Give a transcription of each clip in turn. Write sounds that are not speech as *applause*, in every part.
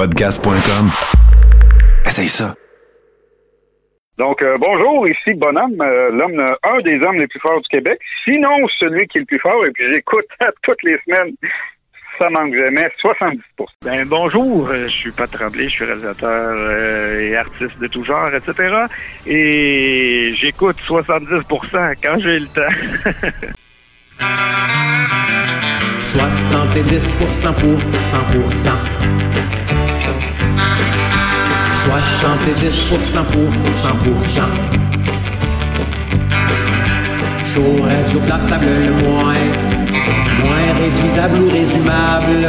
Podcast.com. Essaye ça. Donc, euh, bonjour, ici Bonhomme, euh, l'homme, un des hommes les plus forts du Québec, sinon celui qui est le plus fort, et puis j'écoute *laughs* toutes les semaines. Ça manque jamais, 70% Ben bonjour, euh, je suis Pat Tremblay, je suis réalisateur euh, et artiste de tout genre, etc. Et j'écoute 70% quand j'ai le temps. *laughs* 70 pour 100%. 70 pour 100%. Chaud, radio classable le moins. Moins réduisable ou résumable.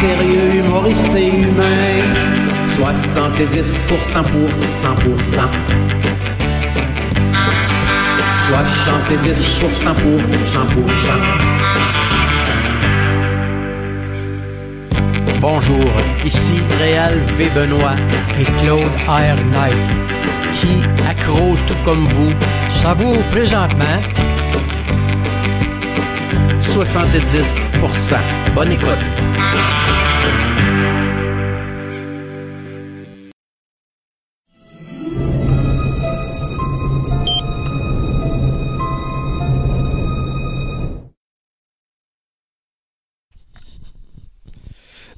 Sérieux, humoriste et humain. 70 pour 100%. 70 pour 100%. Bonjour, ici Réal V. Benoît et Claude R. Qui, accro tout comme vous, savoure présentement 70%. Bonne écoute.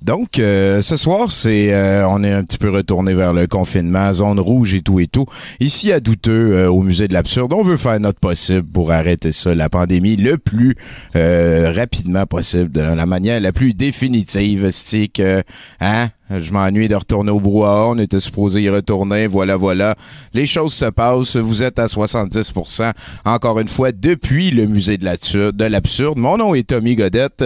Donc, euh, ce soir, c'est euh, on est un petit peu retourné vers le confinement, zone rouge et tout et tout. Ici à Douteux, euh, au musée de l'absurde, on veut faire notre possible pour arrêter ça, la pandémie, le plus rapidement possible, de la manière la plus définitive. C'est que, hein, je m'ennuie de retourner au brouhaha. On était supposé y retourner. Voilà, voilà. Les choses se passent. Vous êtes à 70% Encore une fois, depuis le musée de l'absurde. Mon nom est Tommy Godette.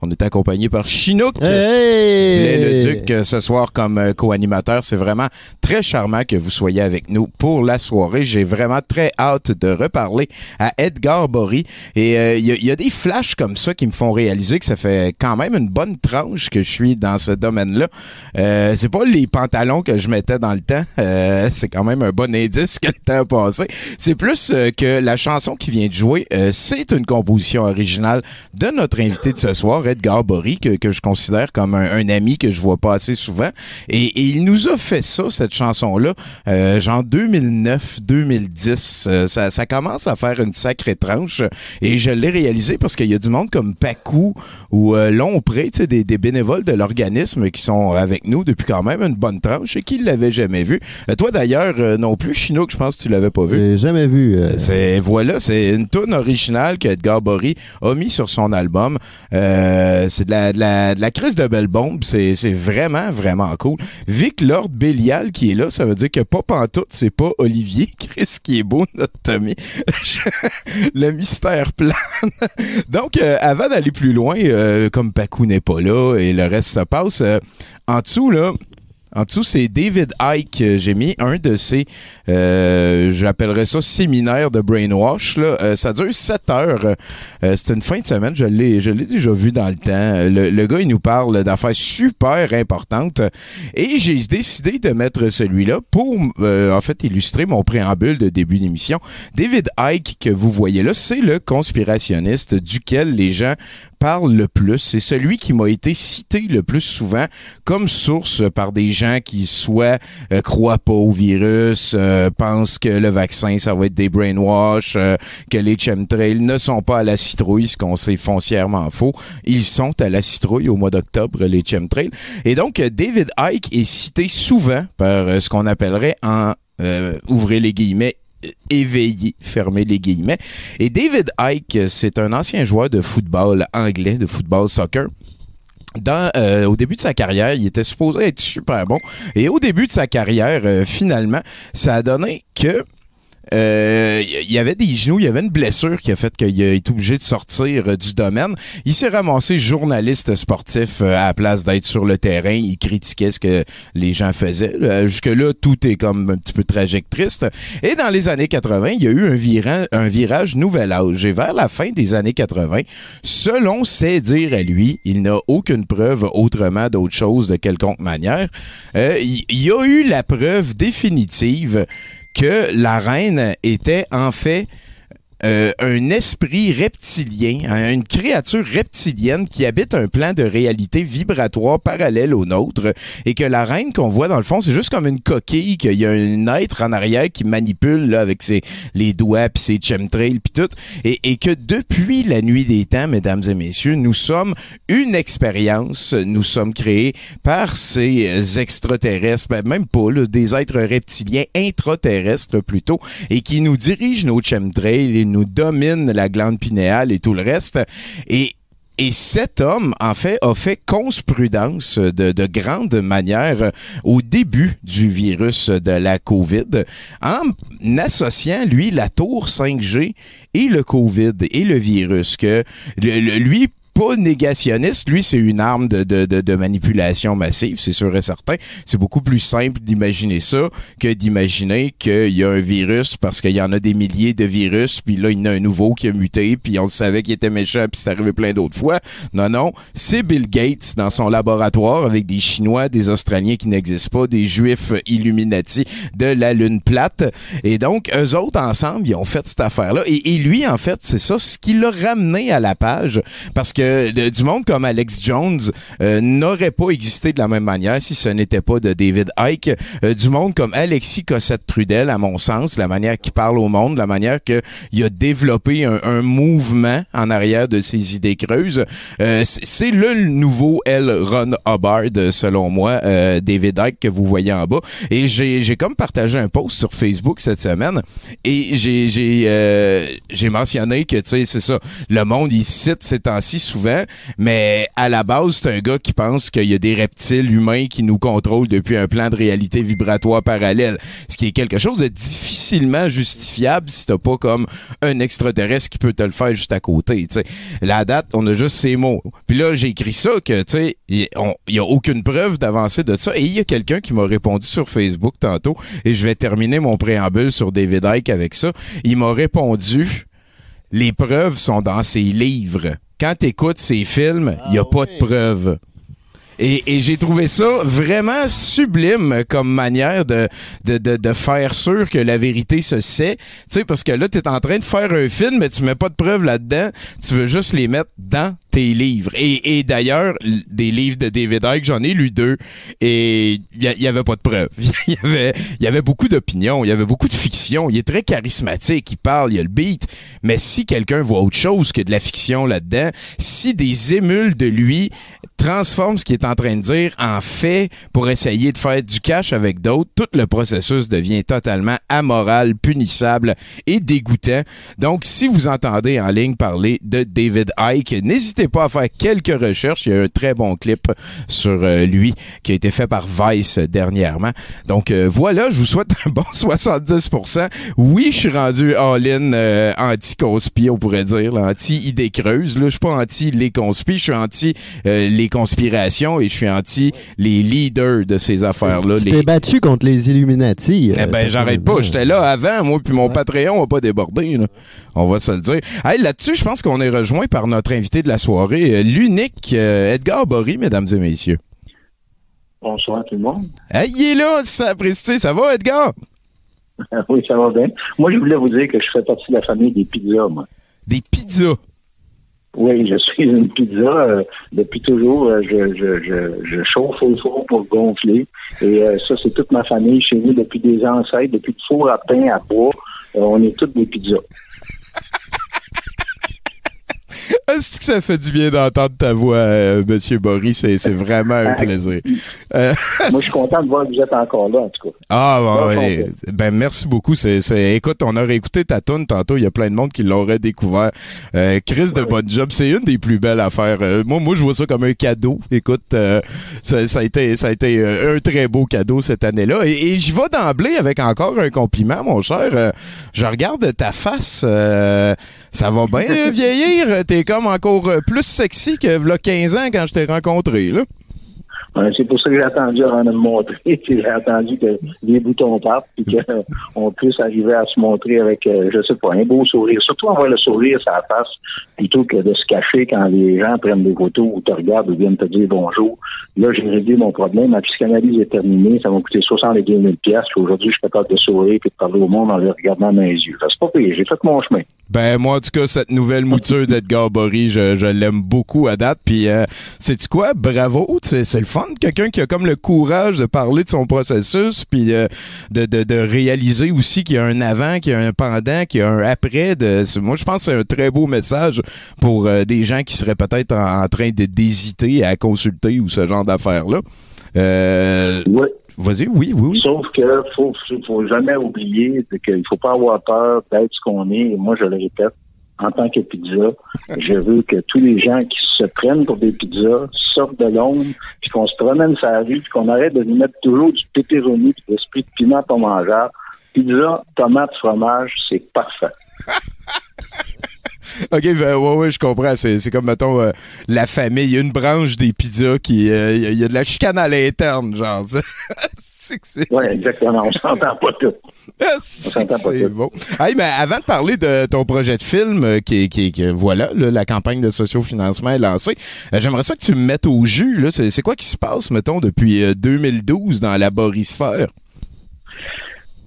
On est accompagné par Chinook. Hey! Le Duc euh, ce soir comme euh, co-animateur. C'est vraiment très charmant que vous soyez avec nous pour la soirée. J'ai vraiment très hâte de reparler à Edgar Bory. Et il euh, y, y, a des flashs comme ça qui me font réaliser que ça fait quand même une bonne tranche que je suis dans ce domaine-là. Euh, c'est pas les pantalons que je mettais dans le temps. Euh, c'est quand même un bon indice que le temps a passé. C'est plus euh, que la chanson qui vient de jouer, c'est une composition originale de notre invité de ce soir, Edgar Bory, que, que je considère comme un, ami que je vois pas assez souvent. Et, il nous a fait ça, cette chanson-là, genre 2009-2010. ça, ça commence à faire une sacrée tranche. Et je l'ai réalisé parce qu'il y a du monde comme Pacou ou Lompré, des, des bénévoles de l'organisme qui sont avec nous depuis quand même une bonne tranche et qui l'avait jamais vu. Euh, toi d'ailleurs euh, non plus, Chinook, je pense que tu l'avais pas vu. J'ai jamais vu. Euh. C'est voilà, c'est une tune originale qu'Edgar Bory a mis sur son album. C'est de la, de de crise de belle bombe. C'est, vraiment vraiment cool. Vic Lord Bélial qui est là, ça veut dire que pas pantoute, c'est pas Olivier *laughs* Chris qui est beau notre Tommy. *laughs* Le mystère plane. *laughs* Donc avant d'aller plus loin, comme Pacou n'est pas là et le reste se passe, en dessous, là, en dessous, c'est David Icke. J'ai mis un de ces, euh, j'appellerais ça séminaire de brainwash. Là. Euh, ça dure 7 heures. Euh, c'est une fin de semaine. Je l'ai, je l'ai déjà vu dans le temps. Le, gars, il nous parle d'affaires super importantes. Et j'ai décidé de mettre celui-là pour, en fait, illustrer mon préambule de début d'émission. David Icke, que vous voyez là, c'est le conspirationniste duquel les gens parlent le plus. C'est celui qui m'a été cité le plus souvent comme source par des gens qui soit euh, croient pas au virus, euh, pensent que le vaccin ça va être des brainwash, euh, que les chemtrails ne sont pas à la citrouille, ce qu'on sait foncièrement faux. Ils sont à la citrouille au mois d'octobre les chemtrails. Et donc David Icke est cité souvent par ce qu'on appellerait en ouvrez les guillemets éveillé, fermez les guillemets. Et David Icke, c'est un ancien joueur de football anglais, de football soccer. Euh, au début de sa carrière, il était supposé être super bon. Et au début de sa carrière, euh, finalement, ça a donné que euh, il y avait des genoux, il y avait une blessure qui a fait qu'il été obligé de sortir euh, du domaine. Il s'est ramassé journaliste sportif euh, à la place d'être sur le terrain. Il critiquait ce que les gens faisaient. Jusque-là, tout est comme un petit peu tragique, triste. Et dans les années 80, il y a eu un, un virage nouvel âge. Et vers la fin des années 80, selon ses dires à lui, il n'a aucune preuve autrement d'autre chose de quelconque manière. il y a eu la preuve définitive que la reine était en fait euh, un esprit reptilien, hein, une créature reptilienne qui habite un plan de réalité vibratoire parallèle au nôtre et que la reine qu'on voit dans le fond, c'est juste comme une coquille, qu'il y a un être en arrière qui manipule là, avec ses les doigts puis ses chemtrails puis tout. Et, et que depuis la nuit des temps, mesdames et messieurs, nous sommes une expérience, nous sommes créés par ces extraterrestres, ben, même pas, là, des êtres reptiliens intraterrestres plutôt, et qui nous dirigent nos chemtrails, et nous dominent la glande pinéale et tout le reste. Et et cet homme, en fait, a fait consprudences de, de grande manière au début du virus de la COVID en associant, lui, la tour 5G et le COVID et le virus. Que lui, pas négationniste, lui, c'est une arme de, de, de, de manipulation massive, c'est sûr et certain. C'est beaucoup plus simple d'imaginer ça que d'imaginer qu'il y a un virus parce qu'il y en a des milliers de virus, puis là, il y en a un nouveau qui a muté, puis on savait qu'il était méchant, puis c'est arrivé plein d'autres fois. Non, non, c'est Bill Gates dans son laboratoire avec des Chinois, des Australiens qui n'existent pas, des Juifs Illuminati de la Lune plate. Et donc, eux autres, ensemble, ils ont fait cette affaire-là. Et, et lui, en fait, c'est ça, ce qui l'a ramené à la page, parce que du monde comme Alex Jones euh, n'aurait pas existé de la même manière si ce n'était pas de David Icke. Euh, du monde comme Alexis Cossette-Trudel, à mon sens, la manière qu'il parle au monde, la manière qu'il a développé un, un mouvement en arrière de ses idées creuses. Euh, c'est- le nouveau L. Ron Hubbard, selon moi, euh, David Icke, que vous voyez en bas. Et j'ai comme partagé un post sur Facebook cette semaine et euh, j'ai mentionné que, tu sais, c'est ça, le monde, il cite ces temps-ci souvent, mais à la base, c'est un gars qui pense qu'il y a des reptiles humains qui nous contrôlent depuis un plan de réalité vibratoire parallèle, ce qui est quelque chose de difficilement justifiable si t'as pas comme un extraterrestre qui peut te le faire juste à côté. La date, on a juste ces mots. Puis là, j'ai écrit ça que, tu sais, il y a aucune preuve d'avancée de ça. Et il y a quelqu'un qui m'a répondu sur Facebook tantôt, et je vais terminer mon préambule sur David Icke avec ça. Il m'a répondu, les preuves sont dans ses livres. Quand tu écoutes ses films, il n'y a pas de preuves. Et, et j'ai trouvé ça vraiment sublime comme manière de, de, de, de faire sûr que la vérité se sait. Tu sais, parce que là, tu es en train de faire un film, mais tu mets pas de preuves là-dedans. Tu veux juste les mettre dans tes livres. Et, et d'ailleurs, des livres de David Icke, j'en ai lu deux, et il y, a- il y avait pas de preuves. Il *laughs* y avait, y avait beaucoup d'opinions, il y avait beaucoup de fiction. Il est très charismatique, il parle, il y a le beat. Mais si quelqu'un voit autre chose que de la fiction là-dedans, si des émules de lui transforment ce qu'il est en train de dire en fait pour essayer de faire du cash avec d'autres, tout le processus devient totalement amoral, punissable et dégoûtant. Donc, si vous entendez en ligne parler de David Icke, n'hésitez pas à faire quelques recherches. Il y a un très bon clip sur euh, lui qui a été fait par Vice dernièrement. Donc, euh, voilà, je vous souhaite un bon *laughs* 70%. Oui, je suis rendu all-in euh, anti-conspi, on pourrait dire, anti-idée creuse. Je suis pas anti les conspi, je suis anti euh, les conspirations et je suis anti les leaders de ces affaires-là. Tu Les- t'es battu contre les Illuminati. eh euh, ben, j'arrête pas. J'étais là avant, moi, puis mon Patreon a pas débordé. là. On va se le dire. Hey, là-dessus, je pense qu'on est rejoint par notre invité de la soirée, euh, l'unique euh, Edgar Bory, mesdames et messieurs. Bonsoir tout le monde. Hey, il est là, ça. Ça va, Edgar? *laughs* oui, ça va bien. Moi, je voulais vous dire que je fais partie de la famille des pizzas, moi. Des pizzas? Oui, je suis une pizza. euh, depuis toujours, euh, je, je, je, je chauffe au four pour gonfler. Et euh, ça, c'est toute ma famille chez nous depuis des ancêtres, depuis le four à pain, à bois. euh, on est toutes des pizzas. Est-ce que ça fait du bien d'entendre ta voix, euh, Monsieur Bory? C'est vraiment un plaisir. Euh, Moi, je suis content de voir que vous êtes encore là, en tout cas. Ah, bon, ouais. ben merci beaucoup. C'est, écoute, on a réécouté ta tune tantôt. Il y a plein de monde qui l'ont redécouvert. Euh, Chris de Bon Job, c'est une des plus belles affaires. Euh, moi, moi, je vois ça comme un cadeau. Écoute, ça, ça a été, ça a été un très beau cadeau cette année-là. Et, et j'y vais d'emblée avec encore un compliment, mon cher. Je regarde ta face. ça va bien vieillir? T'es comme encore euh, plus sexy que v'là 15 ans quand je t'ai rencontré, là. C'est pour ça que j'ai attendu avant de me montrer. *laughs* J'ai attendu que les boutons partent puis qu'on puisse arriver à se montrer avec, euh, je sais pas, un beau sourire. Surtout avoir le sourire sur la face plutôt que de se cacher quand les gens prennent des photos ou te regardent ou viennent te dire bonjour. Là, j'ai réglé mon problème. Ma psychanalyse est terminée. Ça m'a coûté 62 000 pièces. Aujourd'hui, je suis capable de sourire et de parler au monde en les regardant dans les yeux. C'est pas pire. J'ai fait mon chemin. Ben moi en tout cas cette nouvelle mouture d'Edgar Bory, je, l'aime beaucoup à date. Puis euh, c'est tu quoi, bravo, c'est le fun, quelqu'un qui a comme le courage de parler de son processus, puis euh, de, de, de réaliser aussi qu'il y a un avant, qu'il y a un pendant, qu'il y a un après. De, moi je pense que c'est un très beau message pour euh, des gens qui seraient peut-être en, en train d'hésiter à consulter ou ce genre d'affaires là. Euh, Ouais. Vas-y, oui, oui, oui. Sauf que faut, faut jamais oublier qu'il faut pas avoir peur d'être ce qu'on est. Et moi, je le répète, en tant que pizza, je veux que tous les gens qui se prennent pour des pizzas sortent de l'ombre, puis qu'on se promène sur la rue, puis qu'on arrête de nous mettre toujours du pepperoni puis l'esprit de piment pas mangeable. Pizza, tomate, fromage, c'est parfait. *laughs* *laughs* OK, ben, ouais, ouais, je comprends. C'est, comme, mettons, euh, la famille, une branche des pizzas qui... euh, Il y, a- il y a de la chicane à l'interne, genre. *laughs* Oui, exactement. On s'entend pas tout. *laughs* C'est, pas c'est bon. Hey, mais avant de parler de ton projet de film, euh, qui, qui, qui- voilà, là, la campagne de sociofinancement est lancée, j'aimerais ça que tu me mettes au jus. C'est, quoi qui se passe, mettons, depuis euh, 2012 dans la borisphère?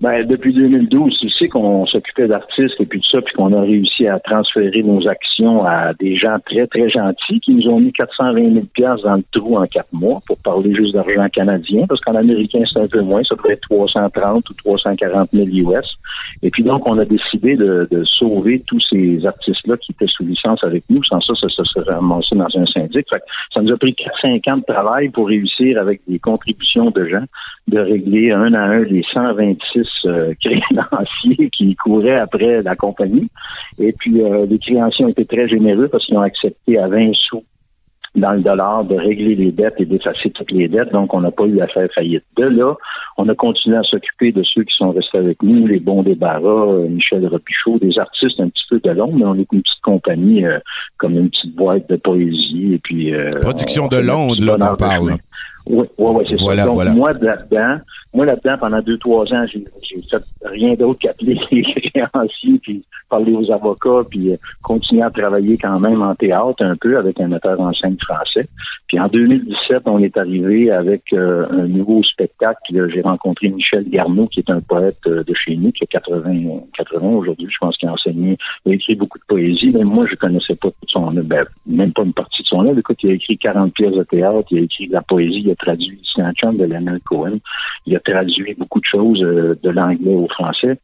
Ben, depuis 2012, tu sais qu'on s'occupait d'artistes et puis tout ça, puis qu'on a réussi à transférer nos actions à des gens très, très gentils qui nous ont mis 420 000 piastres dans le trou en quatre mois pour parler juste d'argent canadien, parce qu'en américain, c'est un peu moins, ça devrait être 330 ou 340 000 US. Et puis donc, on a décidé de, de sauver tous ces artistes-là qui étaient sous licence avec nous. Sans ça, ça se serait ramassé dans un syndic. Fait que ça nous a pris 4-5 ans de travail pour réussir avec des contributions de gens de régler un à un les 126 euh, *laughs* créanciers qui couraient après la compagnie. Et puis, euh, les créanciers ont été très généreux parce qu'ils ont accepté à 20 sous dans le dollar de régler les dettes et d'effacer toutes les dettes. Donc, on n'a pas eu à faire faillite. De là, on a continué à s'occuper de ceux qui sont restés avec nous, les bons débarras, euh, Michel Ropichaud, des artistes un petit peu de l'ombre, mais on est une petite compagnie euh, comme une petite boîte de poésie. Et puis, euh, Production on de Londres, là, qu'on parle. Oui, oui, oui, c'est Voilà, ça. Donc, voilà. moi, là-dedans, moi, là-dedans, pendant deux, trois ans, j'ai j'ai fait rien d'autre qu'appeler *laughs* les créanciers, puis parler aux avocats, puis euh, continuer à travailler quand même en théâtre un peu avec un metteur en scène français. Puis en 2017, on est arrivé avec euh, un nouveau spectacle. J'ai rencontré Michel Garneau, qui est un poète euh, de chez nous, qui a 80, 80 aujourd'hui. Je pense qu'il a enseigné, il a écrit beaucoup de poésie. Même moi, je connaissais pas tout son œuvre, ben, même pas une partie de son œuvre. Écoute, il a écrit 40 pièces de théâtre, il a écrit de la poésie, a traduit Saint-John de Leonard Cohen. Il a traduit beaucoup de choses euh, de l'anglais au français.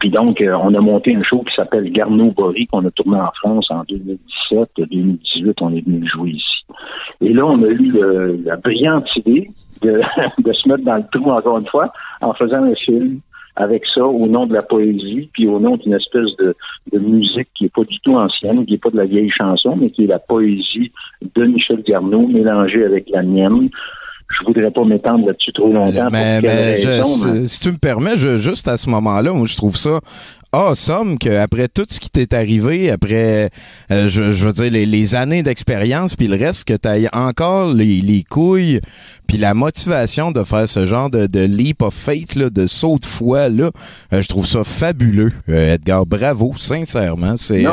Puis donc, euh, on a monté un show qui s'appelle Garneau Bory, qu'on a tourné en France en 2017. 2018, on est venu le jouer ici. Et là, on a eu la brillante idée *laughs* de se mettre dans le trou encore une fois en faisant un film avec ça au nom de la poésie, puis au nom d'une espèce de, de musique qui est pas du tout ancienne, qui est pas de la vieille chanson, mais qui est la poésie de Michel Garneau mélangée avec la mienne. Je voudrais pas m'étendre là-dessus trop longtemps. mais, pour quelle mais je- raison, mais- si, si tu me permets, je- juste à ce moment-là, moi, je trouve ça awesome qu'après tout ce qui t'est arrivé, après, euh, je, je veux dire, les, les années d'expérience, puis le reste, que tu aies encore les, les couilles, puis la motivation de faire ce genre de, de leap of faith, là, de saut de foi, là, euh, je trouve ça fabuleux, euh, Edgar. Bravo, sincèrement. C'est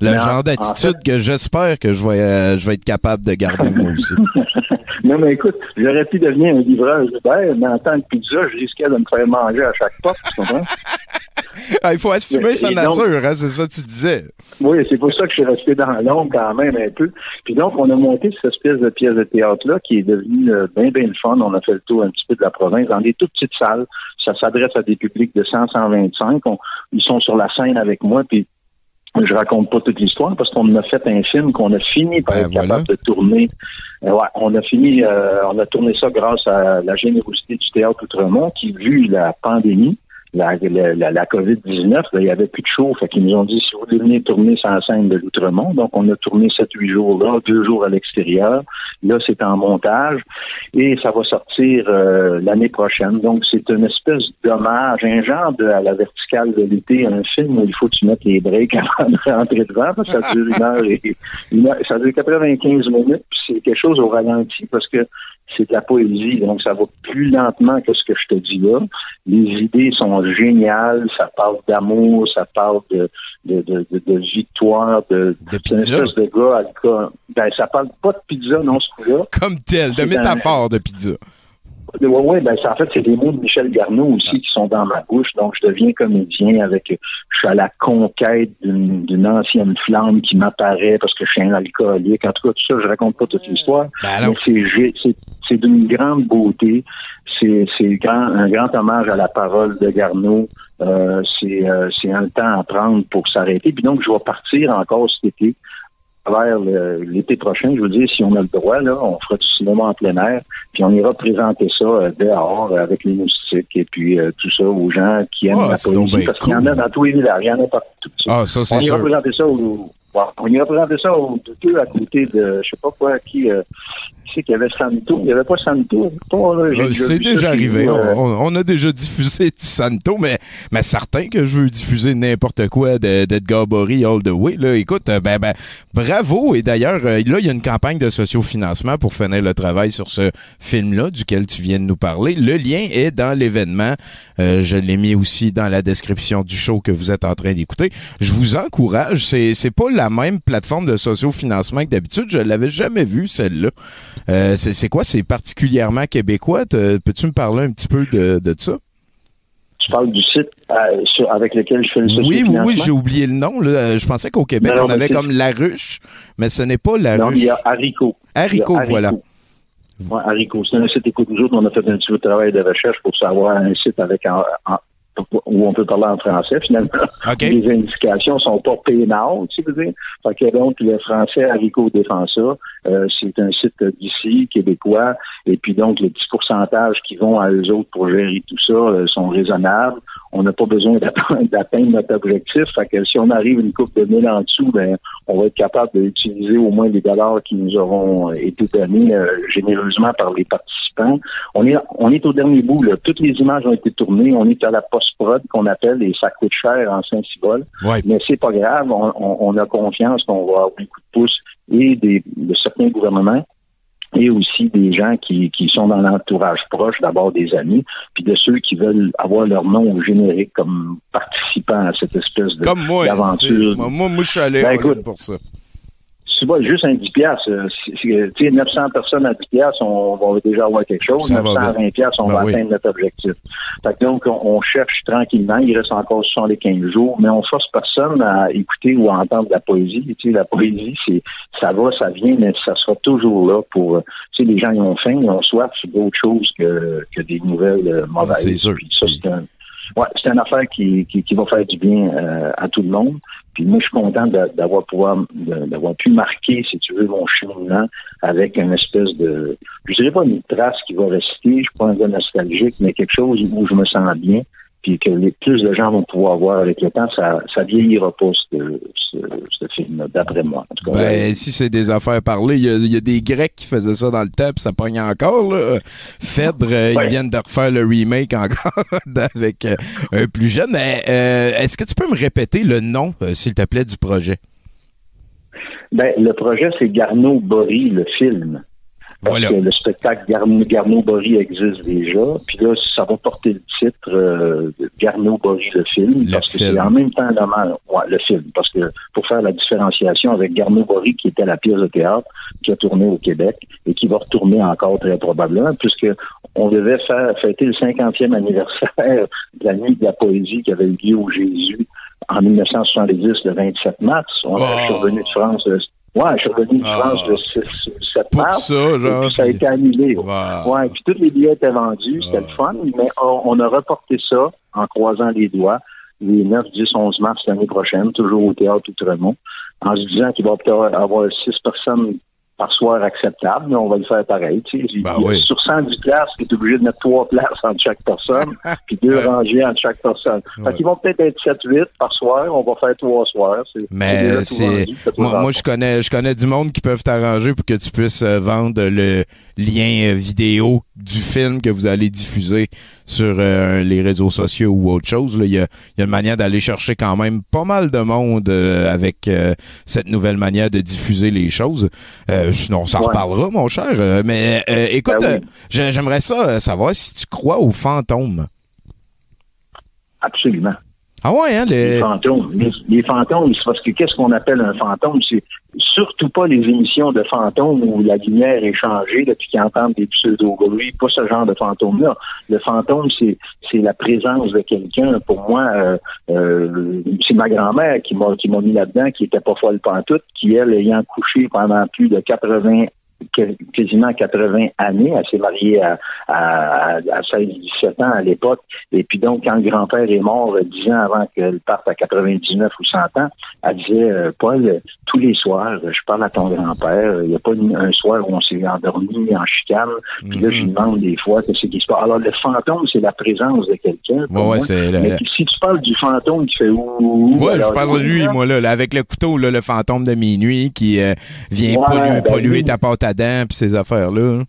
le genre en d'attitude que j'espère que je vais, je vais être capable de garder moi aussi. *laughs* Non, mais écoute, j'aurais pu devenir un livreur Uber, mais en tant que pizza, je risquais de me faire manger à chaque porte, tu comprends? Ah, il faut assumer Et sa nature, hein, c'est ça que tu disais. Oui, c'est pour ça que je suis resté dans l'ombre quand même un peu. Puis donc, on a monté cette espèce de pièce de théâtre-là qui est devenue euh, bien, bien le fun. On a fait le tour un petit peu de la province dans des toutes petites salles. Ça s'adresse à des publics de 100, 125. On- ils sont sur la scène avec moi, puis je raconte pas toute l'histoire parce qu'on a fait un film qu'on a fini par Ben, être voilà. capable de tourner. Euh, ouais, on a fini, euh, on a tourné ça grâce à la générosité du théâtre Outremont qui, vu la pandémie, la, la, la, la COVID-19, là, il y avait plus de show. Fait qu'ils nous ont dit, si vous voulez venir tourner la scène de l'Outremont, donc on a tourné 7-8 jours là, deux jours à l'extérieur. Là, c'est en montage et ça va sortir euh, l'année prochaine. Donc, c'est une espèce d'hommage, un genre de à la verticale de l'été, un film où il faut que tu mettes les breaks *laughs* avant de rentrer devant, parce que ça dure une heure et une heure, ça dure 95 minutes, puis c'est quelque chose au ralenti parce que c'est de la poésie, donc ça va plus lentement que ce que je te dis là. Les idées sont géniales, ça parle d'amour, ça parle de, de, de, de, de victoire, de, De pizza? espèce de gars, ben ça parle pas de pizza, non, ce coup-là. Comme tel, de un- métaphore de pizza. Oui, ouais, ben, en fait, c'est des mots de Michel Garneau aussi qui sont dans ma bouche. Donc, je deviens comédien avec, je suis à la conquête d'une ancienne flamme qui m'apparaît parce que je suis un alcoolique. En tout cas, tout ça, je raconte pas toute l'histoire. Ben c'est d'une grande beauté. C'est grand, un grand hommage à la parole de Garneau. Euh, c'est euh, c'est un temps à prendre pour s'arrêter. Puis donc, je vais partir encore cet été l'été prochain, je veux dire, si on a le droit, là, on fera du cinéma en plein air, puis on ira présenter ça euh, dehors euh, avec les moustiques et puis euh, tout ça aux gens qui aiment Ah, la poésie, parce qu'il y en a dans tous les villages, il y en a partout. Ah, ça, on c'est ira sûr. présenter ça au, on ira présenter ça au deux à côté de, je sais pas quoi, qui, euh, qui c'est qu'il y avait Santo, il y avait pas Santo, Euh, déjà C'est ça déjà arrivé. euh, On, on a déjà diffusé du Santo, mais, mais certain que je veux diffuser n'importe quoi de- d'Edgar Bory all the way. Là. Écoute, euh, ben, ben, bravo. Et d'ailleurs, euh, là, il y a une campagne de sociofinancement pour finir le travail sur ce film-là, duquel tu viens de nous parler. Le lien est dans l'événement. Euh, je l'ai mis aussi dans la description du show que vous êtes en train d'écouter. Je vous encourage. C'est, c'est pas la même plateforme de sociofinancement que d'habitude. Je l'avais jamais vue, celle-là. Euh, c'est, quoi? C'est particulièrement québécois? Peux-tu me parler un petit peu de, de ça? Tu parles du site euh, sur- avec lequel je fais le Oui, oui, oui, j'ai oublié le nom. Là. Euh, Je pensais qu'au Québec, Non, non, on avait comme La Ruche, mais ce n'est pas La Non, Ruche. il y a Haricot. Haricot, voilà. Ouais, Haricot. C'est un site, écoute, nous autres, on a fait un petit peu de travail de recherche pour savoir un site avec en- en- où on peut parler en français, finalement. OK. Les indications sont pas pénales, tu veux dire. Fait que donc, le français Haricot défend ça. Euh, c'est un site d'ici, québécois, et puis donc, les petits pourcentages qui vont à eux autres pour gérer tout ça euh, sont raisonnables. On n'a pas besoin *laughs* d'atteindre notre objectif. Fait que si on arrive une coupe de mille en dessous, ben, on va être capable d'utiliser au moins les dollars qui nous auront euh, été donnés euh, généreusement par les participants. On est, on est au dernier bout. Là. Toutes les images ont été tournées. On est à la post-prod qu'on appelle et ça coûte cher en Saint-Cybole. Ouais. Mais c'est pas grave. On, on- on a confiance qu'on va avoir un coup de pouce et des, de certains gouvernements et aussi des gens qui, qui sont dans l'entourage proche, d'abord des amis, puis de ceux qui veulent avoir leur nom au générique comme participants à cette espèce de Comme moi. d'aventure. Moi, moi, je suis allé Ben, écoute, pour ça. Tu vois, juste un 10 piastres, euh, c'est- tu sais, 900 personnes à 10 piastres, on va déjà avoir quelque chose. Ça va 920 piastres, on Ben va oui. atteindre notre objectif. Fait que donc, on, on cherche tranquillement. Il reste encore 75 jours, mais on force personne à écouter ou à entendre la poésie. Tu sais, la poésie, c'est, ça va, ça vient, mais ça sera toujours là pour, euh, tu sais, les gens, ils ont faim, ils ont soif, c'est d'autres choses que, que des nouvelles euh, mauvaises. C'est sûr. Puis ça, c'est un, ouais, c'est une affaire qui, qui, qui va faire du bien euh, à tout le monde. Puis moi, je suis content d'a- d'avoir pouvoir d'avoir pu marquer, si tu veux, mon cheminement avec une espèce de, je dirais pas une trace qui va rester. Je suis pas un gars nostalgique, mais quelque chose où je me sens bien. Puis que les plus de gens vont pouvoir voir avec le temps, ça, ça vieillira pas ce, ce, ce film, d'après moi. En tout cas, Ben, si c'est des affaires parlées, il y, a- il y a des Grecs qui faisaient ça dans le temps, puis ça pogne encore. Là. Phèdre, euh, Ouais. ils viennent de refaire le remake encore *laughs* avec euh, un plus jeune. Mais euh, est-ce que tu peux me répéter le nom, euh, s'il te plaît, du projet? Ben, le projet, c'est Garneau Bory, le film. Parce Voilà. que le spectacle Garneau, Garneau Bory existe déjà. Puis là, ça va porter le titre euh, de Garneau Bory, le film. Le parce que c'est en même temps ouais, le film. Parce que pour faire la différenciation avec Garneau Bory, qui était la pièce de théâtre qui a tourné au Québec et qui va retourner encore très probablement, puisque on devait faire fêter le 50e anniversaire de la nuit de la poésie qui avait eu lieu au Jésus en 1970, le 27 mars. On, Oh. Je suis revenu de France. Ouais, je suis revenu de Ah. Le 6, 7 Pour mars. ça, Et genre. puis ça a été annulé. Wow. Ouais, puis tous les billets étaient vendus, c'était Ah. le fun, mais on, on a reporté ça en croisant les doigts les 9, 10, 11 mars l'année prochaine, toujours au Théâtre Outremont, en se disant qu'il va peut-être avoir 6 personnes par soir acceptables, mais on va le faire pareil. Tu sais. Ben oui. Sur 110 places, tu es obligé de mettre 3 places entre chaque personne, *laughs* puis deux Ouais. rangées entre chaque personne. Ouais. Fait qu'ils vont peut-être être 7, 8 par soir, on va faire 3 soirs. Mais c'est moi, je connais je connais du monde qui peuvent t'arranger pour que tu puisses euh, vendre le lien euh, vidéo du film que vous allez diffuser sur euh, les réseaux sociaux ou autre chose. Il y a, il y a une manière d'aller chercher quand même pas mal de monde euh, avec euh, cette nouvelle manière de diffuser les choses. Euh, Sinon, on s'en Ouais. reparlera, mon cher. Euh, mais euh, écoute, Ben oui. euh, j'ai- j'aimerais ça euh, savoir si tu crois aux fantômes. Absolument. Ah ouais, hein? Les fantômes. Les, fantômes, parce que qu'est-ce qu'on appelle un fantôme? C'est surtout pas les émissions de fantômes où la lumière est changée depuis qu'ils entendent des pseudo-bruits, pas ce genre de fantôme-là. Le fantôme, c'est c'est la présence de quelqu'un. Pour moi, euh, euh, c'est ma grand-mère qui m'a qui m'a mis là-dedans, qui était pas folle pantoute, qui, elle, ayant couché pendant plus de 80 que- quasiment 80 années. Elle s'est mariée à, à, à 16-17 ans à l'époque. Et puis donc, quand le grand-père est mort euh, 10 ans avant qu'elle parte à 99 ou 100 ans, elle disait, euh, Paul, euh, tous les soirs, euh, je parle à ton grand-père. Il n'y a pas une- un soir où on s'est endormi en chicane. Puis là, je lui demande des fois qu'est-ce qui se passe. Alors, le fantôme, c'est la présence de quelqu'un. Ouais, ouais, Mais si tu parles du fantôme qui fait ouh, Ouais, alors, je parle de lui, moi, là, là, avec le couteau, là, le fantôme de minuit qui euh, vient Ouais, polluer, ben polluer ta pâte à dents puis ces affaires-là.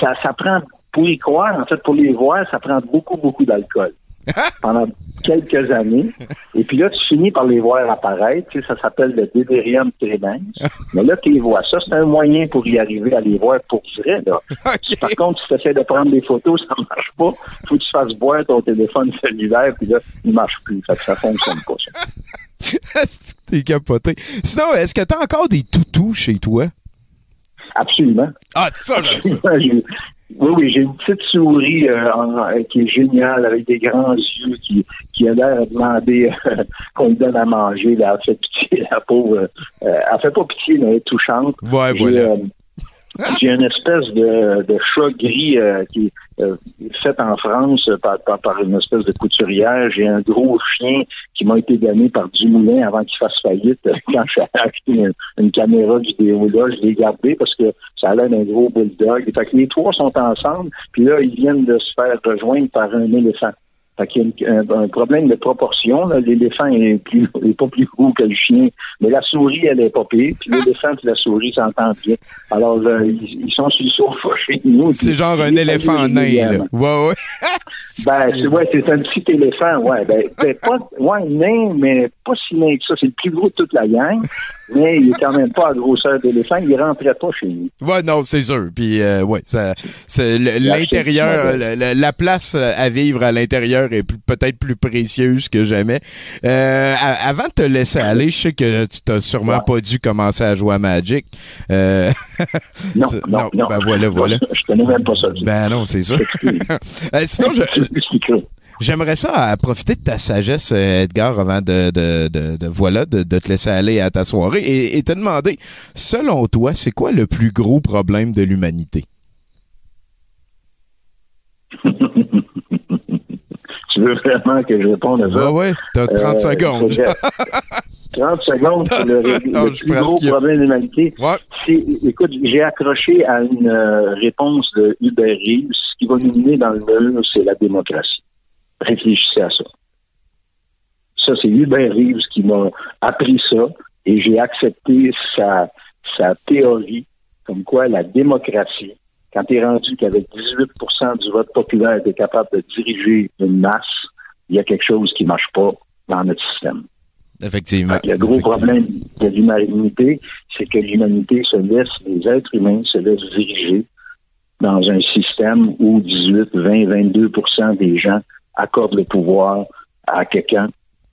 ça, ça prend, pour y croire, en fait, pour les voir, ça prend beaucoup, beaucoup d'alcool. *laughs* Pendant quelques années. Et puis là, tu finis par les voir apparaître. Tu sais, ça s'appelle le delirium tremens. *laughs* Mais là, tu les vois. Ça, c'est un moyen pour y arriver à les voir pour vrai. Là. *laughs* Par contre, si tu essaies de prendre des photos, ça marche pas. faut que tu fasses boire ton téléphone cellulaire, puis là, il marche plus. Fait que ça fonctionne pas, ça. T'es capoté? Sinon, est-ce que t'as encore des toutous chez toi? Absolument. Ah, ça, j'aime ça. Oui, oui, j'ai une petite souris euh, en- euh, qui est géniale, avec des grands yeux, qui, qui a l'air à demander euh, *laughs* qu'on lui donne à manger. Là, elle fait pitié, la pauvre. euh, elle fait pas pitié, mais elle est touchante. Ouais, voilà. J'ai une espèce de, de chat gris euh, qui est euh, fait en France euh, par, par, par une espèce de couturière. J'ai un gros chien qui m'a été donné par Dumoulin avant qu'il fasse faillite. *laughs* Quand j'ai acheté une, une caméra vidéo là, je l'ai gardé parce que ça a l'air d'un gros bulldog. Fait que les trois sont ensemble, puis là, ils viennent de se faire rejoindre par un éléphant. Fait qu'il y a un, un problème de proportion. L'éléphant est, plus, est pas plus gros que le chien, mais la souris, elle est pas pire. Puis l'éléphant et la souris s'entendent bien. Alors, là, ils, ils sont sur le sofa *laughs* chez nous. C'est genre un éléphant nain, là. Ouais, ouais. *laughs* Ben, c'est, ouais, c'est un petit éléphant, ouais. Ben, ben, pas, ouais, nain, mais pas si nain que ça. C'est le plus gros de toute la gang, mais il est quand même pas à grosseur d'éléphant. Il rentrait pas chez nous. Ouais, non, c'est sûr. Puis, euh, ouais, ça, c'est La l'intérieur, la place euh, à vivre à l'intérieur plus- peut-être plus précieuse que jamais. Euh, avant de te laisser aller, je sais que tu t'as sûrement pas dû commencer à jouer à Magic. Euh, *laughs* *laughs* Non, non, non. Ben voilà, voilà. Je connais même pas ça. Ben non, c'est sûr. *laughs* Euh, sinon, je, j'aimerais ça profiter de ta sagesse, Edgar, avant de, de, de, de- voilà, de, de te laisser aller à ta soirée et, et te demander, selon toi, c'est quoi le plus gros problème de l'humanité? tu veux vraiment que je réponde à ça? Ouais, ouais, t'as 30 *laughs* secondes. c'est vrai. 30 secondes pour le, le Non, je plus gros a. problème de l'humanité. Écoute, j'ai accroché à une euh, réponse de Hubert Reeves. Ce qui va nous mener dans le mur, c'est la démocratie. Réfléchissez à ça. Ça, c'est Hubert Reeves qui m'a appris ça et j'ai accepté sa, sa théorie comme quoi la démocratie, quand tu es rendu qu'avec 18% du vote populaire, tu es capable de diriger une masse, il y a quelque chose qui marche pas dans notre système. Effectivement. Le gros Effectivement. problème de l'humanité, c'est que l'humanité se laisse, les êtres humains se laissent diriger dans un système où 18, 20, 22% des gens accordent le pouvoir à quelqu'un.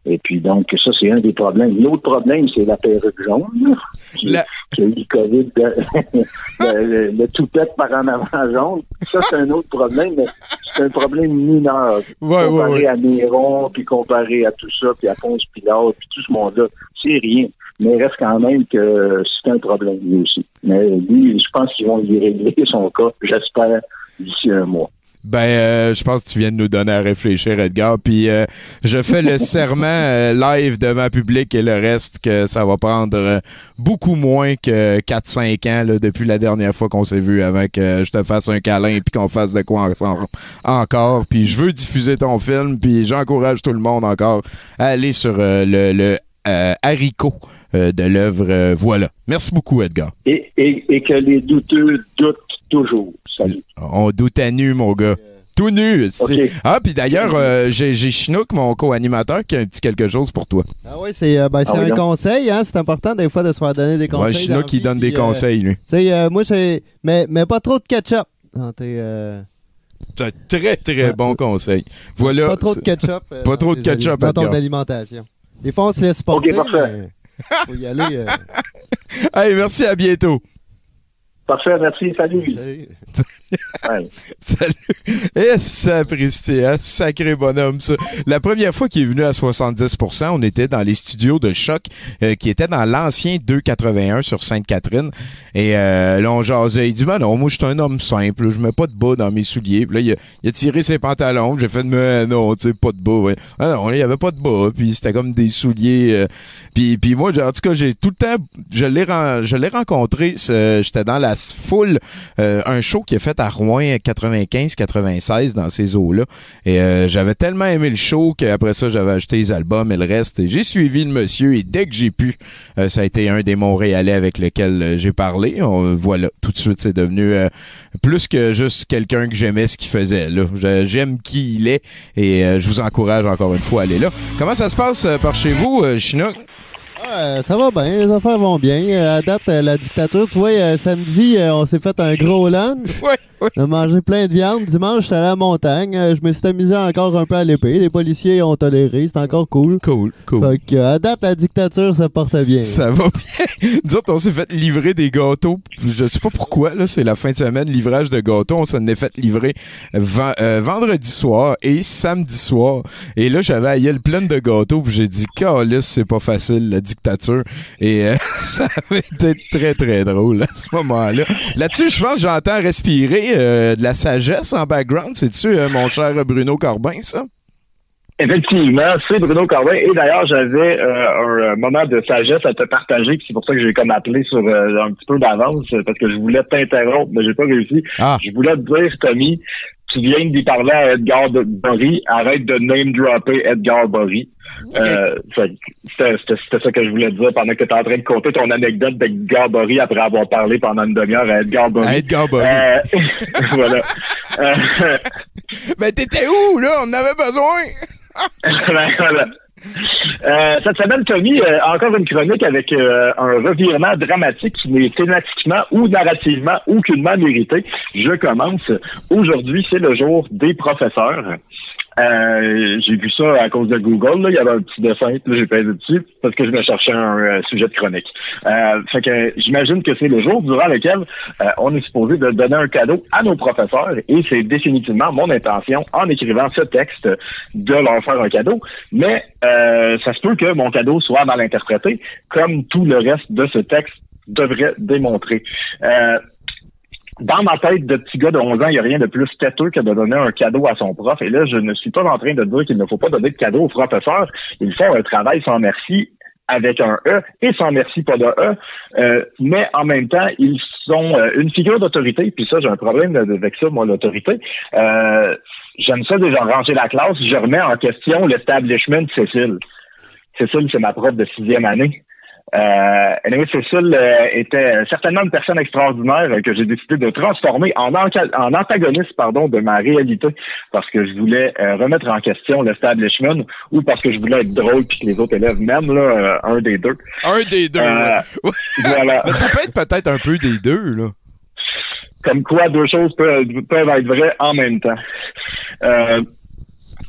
Et puis donc, ça, c'est un des problèmes. L'autre problème, c'est la perruque jaune, qui, qui a eu le COVID, de- *laughs* le, le, le toupette par en avant jaune. Ça, c'est un autre problème, mais c'est un problème mineur. Ouais, comparé ouais, ouais. à Néron, puis comparé à tout ça, puis à Ponce Pilate, puis tout ce monde-là, c'est rien. Mais il reste quand même que c'est un problème, lui aussi. Mais lui, je pense qu'ils vont lui régler son cas, j'espère, d'ici un mois. Ben, euh, je pense que tu viens de nous donner à réfléchir, Edgar. Puis euh, je fais le *laughs* serment euh, live devant public et le reste que ça va prendre euh, beaucoup moins que 4-5 ans là, depuis la dernière fois qu'on s'est vu avant que je te fasse un câlin puis qu'on fasse de quoi ensemble encore. Puis je veux diffuser ton film puis j'encourage tout le monde encore à aller sur euh, le, le euh, haricot euh, de l'œuvre euh, Voilà. Merci beaucoup, Edgar. Et, et, et que les douteux doutent toujours. Salut. On doute à nu, mon gars. Tout nu. c'est-. Ah, puis d'ailleurs, euh, j'ai j'ai Chinook, mon co-animateur, qui a un petit quelque chose pour toi. Ah oui, c'est euh, ben, c'est Ah oui, un donc. conseil, hein. C'est important des fois de se faire donner des conseils. Ouais, Chinook, qui donne des euh, conseils, lui. Tu sais, euh, moi, c'est. Mais, mais pas trop de ketchup. dans tes, euh, C'est un très, très bon conseil. Voilà. Pas trop de ketchup. *laughs* euh, Pas trop de ketchup, Dans ton alimentation. Des fois, on se laisse porter. Ok, parfait. Faut y aller. euh, *laughs* Hey, merci, à bientôt. Parfait, merci, salut. salut. *laughs* *laughs* Salut. Et sapristi, hein? sacré bonhomme, ça. La première fois qu'il est venu à 70%, on était dans les studios de Choc, euh, qui étaient dans l'ancien 281 sur Sainte-Catherine. Et euh, là, on jasait. Il dit, ben non, moi, je suis un homme simple. Je mets pas de bas dans mes souliers. Puis là, il a, il a tiré ses pantalons. J'ai fait, mais non, tu sais, pas de bas. Ouais. Ah non, il y avait pas de bas. Puis c'était comme des souliers. euh, puis, puis moi, en tout cas, j'ai tout le temps, je l'ai, je l'ai rencontré. J'étais dans la foule, euh, un show qui est fait à Rouen 95-96 dans ces eaux-là. Et euh, j'avais tellement aimé le show qu'après ça, j'avais acheté les albums et le reste. J'ai suivi le monsieur et dès que j'ai pu, euh, ça a été un des Montréalais avec lequel euh, j'ai parlé. On- voilà, tout de suite, c'est devenu euh, plus que juste quelqu'un que j'aimais ce qu'il faisait. Là. J'aime qui il est et euh, je vous encourage encore une fois à aller là. Comment ça se passe euh, par chez vous, Chinook? Ah, ça va bien, les affaires vont bien. Euh, À date, euh, la dictature, tu vois, euh, samedi, on s'est fait un gros lunch. *laughs* On a mangé plein de viande. Dimanche, j'étais à la montagne. Je me suis amusé encore un peu à l'épée. Les policiers ont toléré. C'était encore cool. Cool, cool. Fait que, à date, la dictature, ça porte bien. Ça va bien. *laughs* Nous autres, on s'est fait livrer des gâteaux. Je sais pas pourquoi, là, c'est la fin de semaine, livrage de gâteaux. On s'en est fait livrer ven- euh, vendredi soir et samedi soir. Et là, j'avais la gueule pleine de gâteaux. Puis j'ai dit, c'est pas facile, la dictature. Et euh, *laughs* ça avait été très, très drôle à ce moment-là. Là-dessus, je pense que j'entends respirer euh, de la sagesse en background. C'est-tu, euh, mon cher Bruno Corbin, ça? Effectivement, c'est Bruno Corbin. Et d'ailleurs, j'avais euh, un moment de sagesse à te partager. puis C'est pour ça que j'ai comme appelé sur euh, un petit peu d'avance, parce que je voulais t'interrompre, mais j'ai pas réussi. Ah. Je voulais te dire, Tommy, tu viens d'y parler à Edgar Bory. Arrête de name-dropper Edgar Bory. Euh, C'était ça que je voulais te dire pendant que tu es en train de compter ton anecdote d'Edgar Bory après avoir parlé pendant une demi-heure à Edgar Bory. À Edgar Bory. Euh, *laughs* voilà. *laughs* Mais t'étais où, là? On en avait besoin! *laughs* Ben, voilà. Euh, cette semaine, Tommy, euh, encore une chronique avec euh, un revirement dramatique qui n'est thématiquement ou narrativement aucunement mérité. Je commence. Aujourd'hui, c'est le jour des professeurs. Euh, j'ai vu ça à cause de Google. Là. Il y avait un petit dessin, j'ai pesé dessus parce que je me cherchais un euh, sujet de chronique. Euh, fait que j'imagine que c'est le jour durant lequel euh, on est supposé de donner un cadeau à nos professeurs et c'est définitivement mon intention en écrivant ce texte de leur faire un cadeau. Mais ça se peut que mon cadeau soit mal interprété, comme tout le reste de ce texte devrait démontrer. Dans ma tête de petit gars de 11 ans, il n'y a rien de plus têteux que de donner un cadeau à son prof. Et là, je ne suis pas en train de dire qu'il ne faut pas donner de cadeau aux professeurs. Ils font un travail sans merci avec un E et sans merci pas de E. Euh, mais en même temps, ils sont euh, une figure d'autorité. Puis ça, j'ai un problème avec ça, moi, l'autorité. Euh, J'aime ça déjà ranger la classe. Je remets en question l'establishment de Cécile. Cécile, c'est ma prof de sixième année. Euh, anyway, Cécile euh, était certainement une personne extraordinaire euh, que j'ai décidé de transformer en, antagoniste pardon, de ma réalité parce que je voulais euh, remettre en question l'establishment ou parce que je voulais être drôle puis que les autres élèves m'aiment, là, euh, un des deux. Un des deux. Ouais. *laughs* voilà. Mais ça peut être peut-être un peu des deux, là. Comme quoi deux choses peuvent, peuvent être vraies en même temps.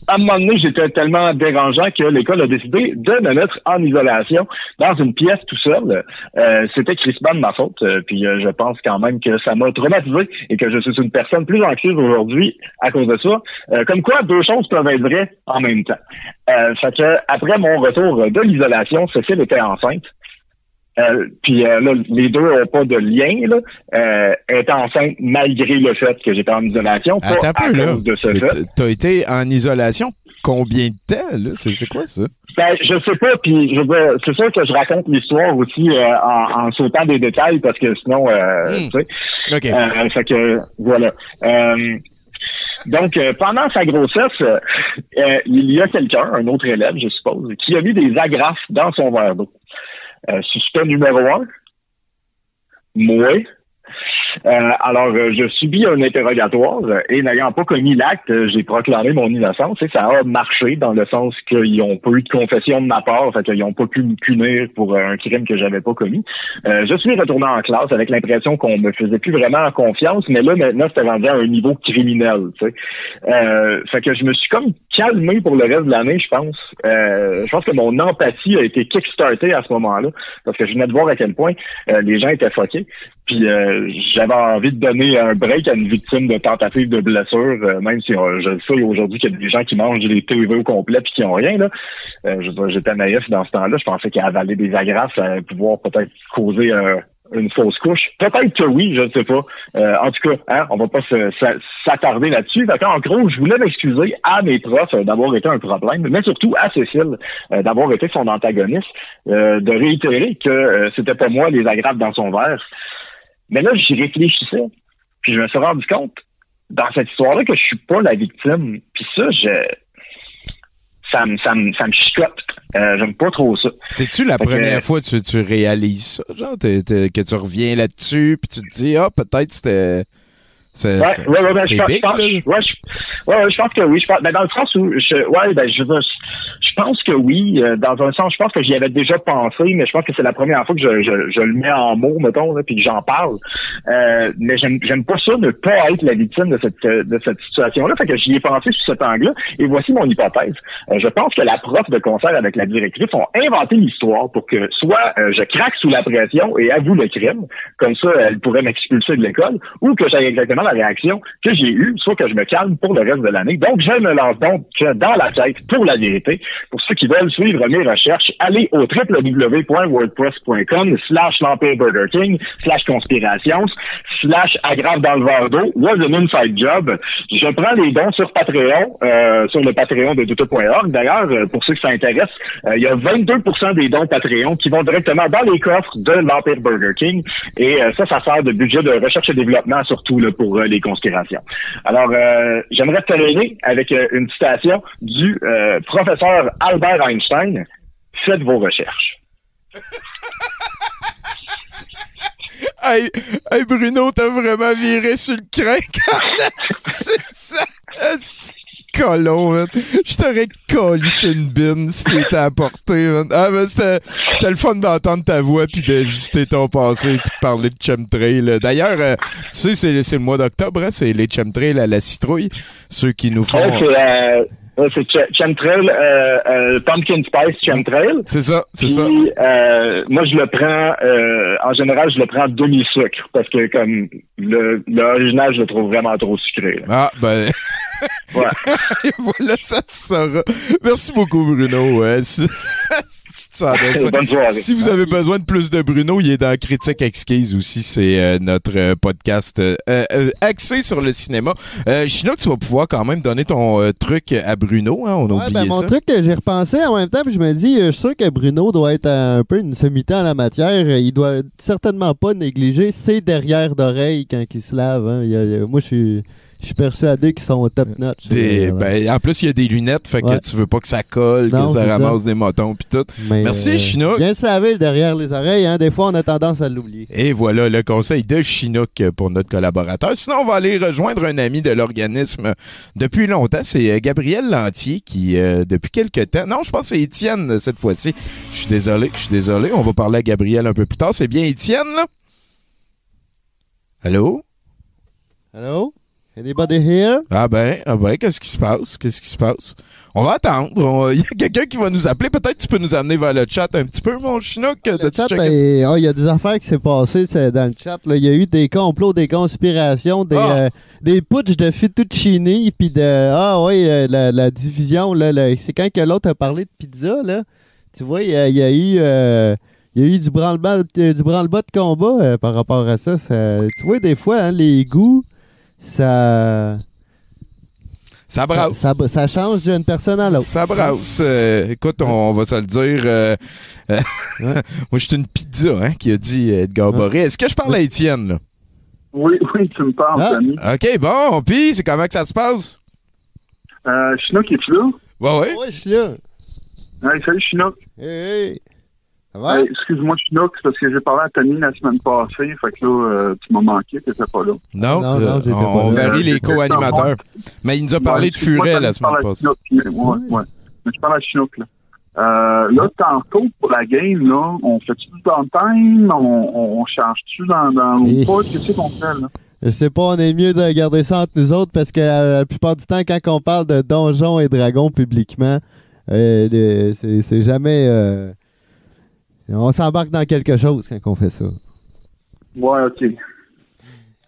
À un moment donné, j'étais tellement dérangeant que l'école a décidé de me mettre en isolation dans une pièce tout seul. Euh, C'était crispement de ma faute. euh, puis euh, je pense quand même que ça m'a traumatisé et que je suis une personne plus anxieuse aujourd'hui à cause de ça. Euh, comme quoi, deux choses peuvent être vraies en même temps. Euh, fait que après mon retour de l'isolation, Cécile était enceinte. Euh, puis euh, là, les deux n'ont pas de lien. Là. Euh, est enceinte malgré le fait que j'étais en isolation, pas Attends à peu, là. cause de ce T'as- fait. T'as été en isolation combien de temps, là? C'est quoi ça? Ben, je sais pas, puis je c'est sûr que je raconte l'histoire aussi euh, en, en sautant des détails parce que sinon, euh, Hmm. tu sais. OK. Euh, fait que voilà. Euh, donc, euh, pendant sa grossesse, il y a quelqu'un, un autre élève, je suppose, qui a mis des agrafes dans son verre d'eau. Suspect numéro un, moi. Euh, alors, euh, je subis un interrogatoire et n'ayant pas commis l'acte, euh, j'ai proclamé mon innocence et ça a marché dans le sens qu'ils n'ont pas eu de confession de ma part, fait qu'ils n'ont pas pu me punir pour un crime que j'avais pas commis. Euh, je suis retourné en classe avec l'impression qu'on me faisait plus vraiment confiance, mais là, maintenant, c'était rendu à un niveau criminel. Euh, fait que je me suis comme calmé pour le reste de l'année, je pense. Euh, je pense que mon empathie a été kickstartée à ce moment-là, parce que je venais de voir à quel point les gens étaient foqués. Puis euh, j'avais envie de donner un break à une victime de tentative de blessure, euh, même si je sais aujourd'hui qu'il y a des gens qui mangent les TV au complet puis qui ont rien. Là. Euh, j'étais naïf dans ce temps-là. Je pensais qu'avaler des agrafes, ça allait pouvoir peut-être causer une fausse couche. Peut-être que oui, je ne sais pas. Euh, en tout cas, hein, on va pas s'attarder là-dessus. En gros, je voulais m'excuser à mes profs euh, d'avoir été un problème, mais surtout à Cécile euh, d'avoir été son antagoniste, de réitérer que c'était pas moi les agrafes dans son verre. Mais là, j'y réfléchissais, puis je me suis rendu compte dans cette histoire-là que je suis pas la victime. Puis ça, je ça me ça me ça me chicote. Euh, J'aime pas trop ça. C'est-tu la Fait que- première fois que tu, tu réalises ça, genre, que tu reviens là-dessus, puis tu te dis, ah, peut-être c'était. C'est Ouais, ouais, ouais, ben, big, pense- là. ouais, je, pense que oui. Je pense, ben, dans le sens où, je, ouais, ben, je, je pense que oui. euh, dans un sens, je pense que j'y avais déjà pensé, mais je pense que c'est la première fois que je, je, je le mets en mots, mettons, là, puis que j'en parle. Euh, mais j'aime, pas ça, ne pas être la victime de cette, euh, de cette situation-là. Fait que j'y ai pensé sous cet angle-là. Et voici mon hypothèse. Euh, je pense que la prof de concert avec la directrice ont inventé l'histoire pour que soit je craque sous la pression et avoue le crime, comme ça elle pourrait m'expulser de l'école, ou que j'ai exactement la réaction que j'ai eue, soit que je me calme pour le reste de l'année. Donc je me lance donc dans la quête pour la vérité. Pour ceux qui veulent suivre mes recherches, allez au www.wordpress.com slash l'Empire Burger King slash conspirations slash aggrave dans le verre was an inside job. Je prends les dons sur Patreon, euh, sur le Patreon de Doute.org. D'ailleurs, euh, pour ceux qui s'intéressent, euh, il y a 22% des dons Patreon qui vont directement dans les coffres de l'Empire Burger King. Et euh, ça, ça sert de budget de recherche et développement, surtout là, pour euh, les conspirations. Alors, euh, j'aimerais terminer avec euh, une citation du professeur Albert Einstein. Faites vos recherches. *laughs* Hey, hey, Bruno, t'as vraiment viré sur le. Asti *laughs* de *laughs* Colon, man. Je t'aurais collé sur une bine si t'étais à portée, man. Ah, ben, c'était, c'était le fun d'entendre ta voix puis de visiter ton passé puis de parler de chemtrail. D'ailleurs, euh, tu sais, c'est, c'est le mois d'octobre, hein, c'est les chemtrails à la citrouille. Ceux qui nous font... Ouais, c'est euh, ouais, c'est Ch- Chemtrail, euh, euh, Pumpkin Spice Chemtrail. C'est ça, c'est Puis, ça. euh, moi, je le prends, euh, en général, je le prends demi-sucre parce que comme le l'original, je le trouve vraiment trop sucré. là. Ah, ben... *laughs* *laughs* Et voilà, ça se saura. Merci beaucoup, Bruno. Ouais, si, si tu sens de ça. Bonne soirée. Si vous avez besoin de plus de Bruno, il est dans Critique Exquise aussi. C'est euh, notre euh, podcast euh, euh, axé sur le cinéma. Euh, Chinook, tu vas pouvoir quand même donner ton euh, truc à Bruno. Hein, on a Ouais, oublié ben, mon ça. truc, j'ai repensé en même temps, puis je me dis, je suis sûr que Bruno doit être un peu une sommité en la matière. Il doit certainement pas négliger ses derrière d'oreilles quand il se lave. hein. Il y a- il y a- moi, je suis, je suis persuadé qu'ils sont au top notch. Des- Euh, ben, en plus, il y a des lunettes, fait que tu veux pas que ça colle, Non, que ça ramasse des motons pis tout. mais, Merci, euh, Chinook. Bien se laver derrière les oreilles. Hein. Des fois, on a tendance à l'oublier. Et voilà le conseil de Chinook pour notre collaborateur. Sinon, on va aller rejoindre un ami de l'organisme depuis longtemps. C'est euh, Gabriel Lantier qui, euh, depuis quelques temps... Non, je pense que c'est Étienne cette fois-ci. Je suis désolé, je suis désolé. On va parler à Gabriel un peu plus tard. C'est bien Étienne, là? Allô? Hello? Anybody here? Ah ben, ah ben, qu'est-ce qui se passe? Qu'est-ce qui se passe? On va attendre. *laughs* Il y a quelqu'un qui va nous appeler. Peut-être tu peux nous amener vers le chat un petit peu, mon Chinook. Le T'as-tu chat, ben, oh, il y a des affaires qui s'est passées dans le chat. Il y a eu des complots, des conspirations, des, Ah! euh, des putsch de fettuccine, puis de ah oui, euh, la, la division là, là, c'est quand que l'autre a parlé de pizza là? Tu vois, il y a, il y a eu euh, il y a eu du branle-bas branle-bas de combat euh, par rapport à ça. Ça- Tu vois, des fois, hein, les goûts, ça Ça brasse. ça, ça- ça change d'une personne à l'autre. Ça brasse. Euh, écoute, on, on va se le dire. euh, euh, *laughs* Moi, je suis une pizza, hein, qui a dit Edgar Boré. Est-ce que je parle à Étienne, là? Oui, *laughs* oui, tu me parles, Ah. OK, bon. Puis, c'est comment que ça se passe? Euh, Chinook, es-tu là? Ouais, ouais. Ouais, je suis là. Ouais, salut, Chinook. Hey, hey. Ça va? Hey, Excuse-moi, Chinook, c'est parce que j'ai parlé à Tony la semaine passée. Fait que là, euh, tu m'as manqué, t'étais pas là. Non, Non, ça- non, j'étais on, pas on là. varie les Euh, co-animateurs. Mais il nous a parlé Ouais, de Furet la je semaine passée. Ouais, ouais. Mais je parle à Chinook, là. Euh, là, tantôt, pour la game, là, on fait-tu du downtime? On, on, on charge-tu dans, dans Et- le pas? Qu'est-ce qu'on fait, là? Je sais pas, on est mieux de garder ça entre nous autres parce que euh, la plupart du temps, quand on parle de donjons et dragons publiquement, euh, c'est jamais. On s'embarque dans quelque chose quand on fait ça. Ouais, OK.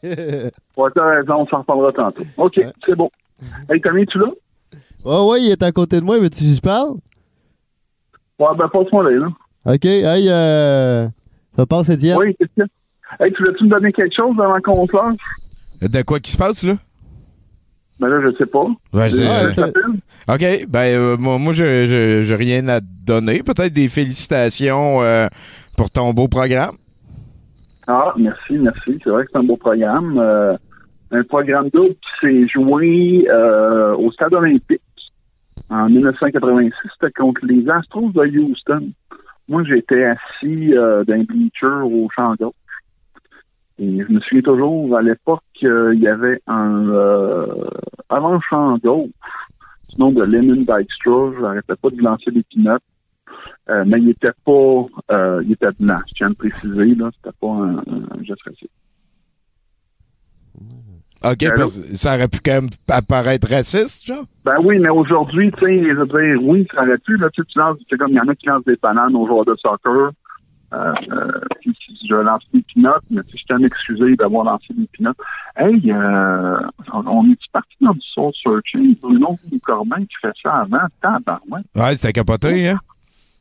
*laughs* Ouais, t'as raison, on s'en reparlera tantôt. OK, Ouais. c'est bon. Hey, Tommy, es-tu là? Ouais, ouais, il est à côté de moi, mais tu je parle? Ouais, ben, passe-moi là, là. OK, hey, euh. Ça passe, Étienne? Oui, qu'est-ce que Hey, tu voulais-tu me donner quelque chose avant qu'on se lance? De quoi qui se passe, là? Ben là, je sais pas. Ben, Ah. OK. Ben, euh, moi, moi je je- j'ai rien à te donner. Peut-être des félicitations euh, pour ton beau programme. Ah, merci, merci. C'est vrai que c'est un beau programme. Euh, un programme double qui s'est joué euh, au Stade olympique en 1986. C'était contre les Astros de Houston. Moi, j'étais assis d'un bleacher au champ gauche. Et je me souviens toujours, à l'époque, euh, il y avait un euh, avant-champ gauche, du nom de Lennon Dykstra. Je n'arrêtais pas de lancer des pinottes. Euh, mais il était pas, euh, il était blanc. Je tiens à le préciser, là, c'était pas un, un geste raciste. OK, parce que ça aurait pu quand même apparaître raciste, genre? Ben oui, mais aujourd'hui, tu sais, oui, ça aurait pu, là, tu sais, tu lances, c'est comme il y en a qui lancent des bananes aux joueurs de soccer. Euh, euh, je lance des pinottes, mais tu sais, je tiens à m'excuser d'avoir lancé des pinottes. Hey, euh, on, est parti dans du soul searching, Bruno Corbin qui fait ça avant, tabarouette. Ouais, c'était capoté, hein?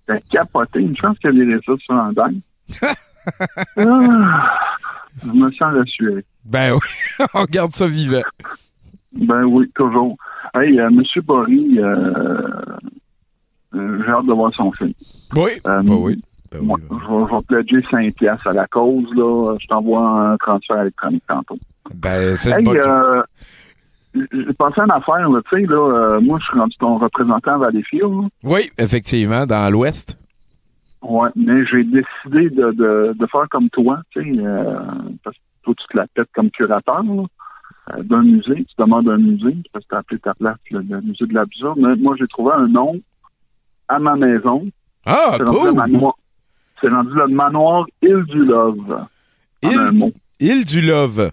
T'as capoté, une chance qu'il y avait ça sur un dingue. ah, je me sens rassuré. Ben oui, *laughs* on garde ça vivant. Ben oui, toujours. Hey, euh, Monsieur Bory, euh, j'ai hâte de voir son film. Oui, ben oui. Ben oui, Moi, je vais, pledger 5 piastres à la cause, là. Je t'envoie un transfert électronique tantôt. Ben, c'est Hey, euh, j'ai pensé à une affaire, tu sais, là, euh, moi, je suis rendu ton représentant à Valleyfield, là. Oui, effectivement, dans l'Ouest. Ouais, mais j'ai décidé de, de, de faire comme toi, tu sais, euh, parce que toi, tu te la pètes comme curateur, là, euh, d'un musée, tu demandes un musée, parce que tu as appelé ta place le, le musée de l'absurde, mais moi, j'ai trouvé un nom à ma maison. Ah, cool! manoir, c'est rendu le manoir Île du Love. Île- un mot. Île du Love.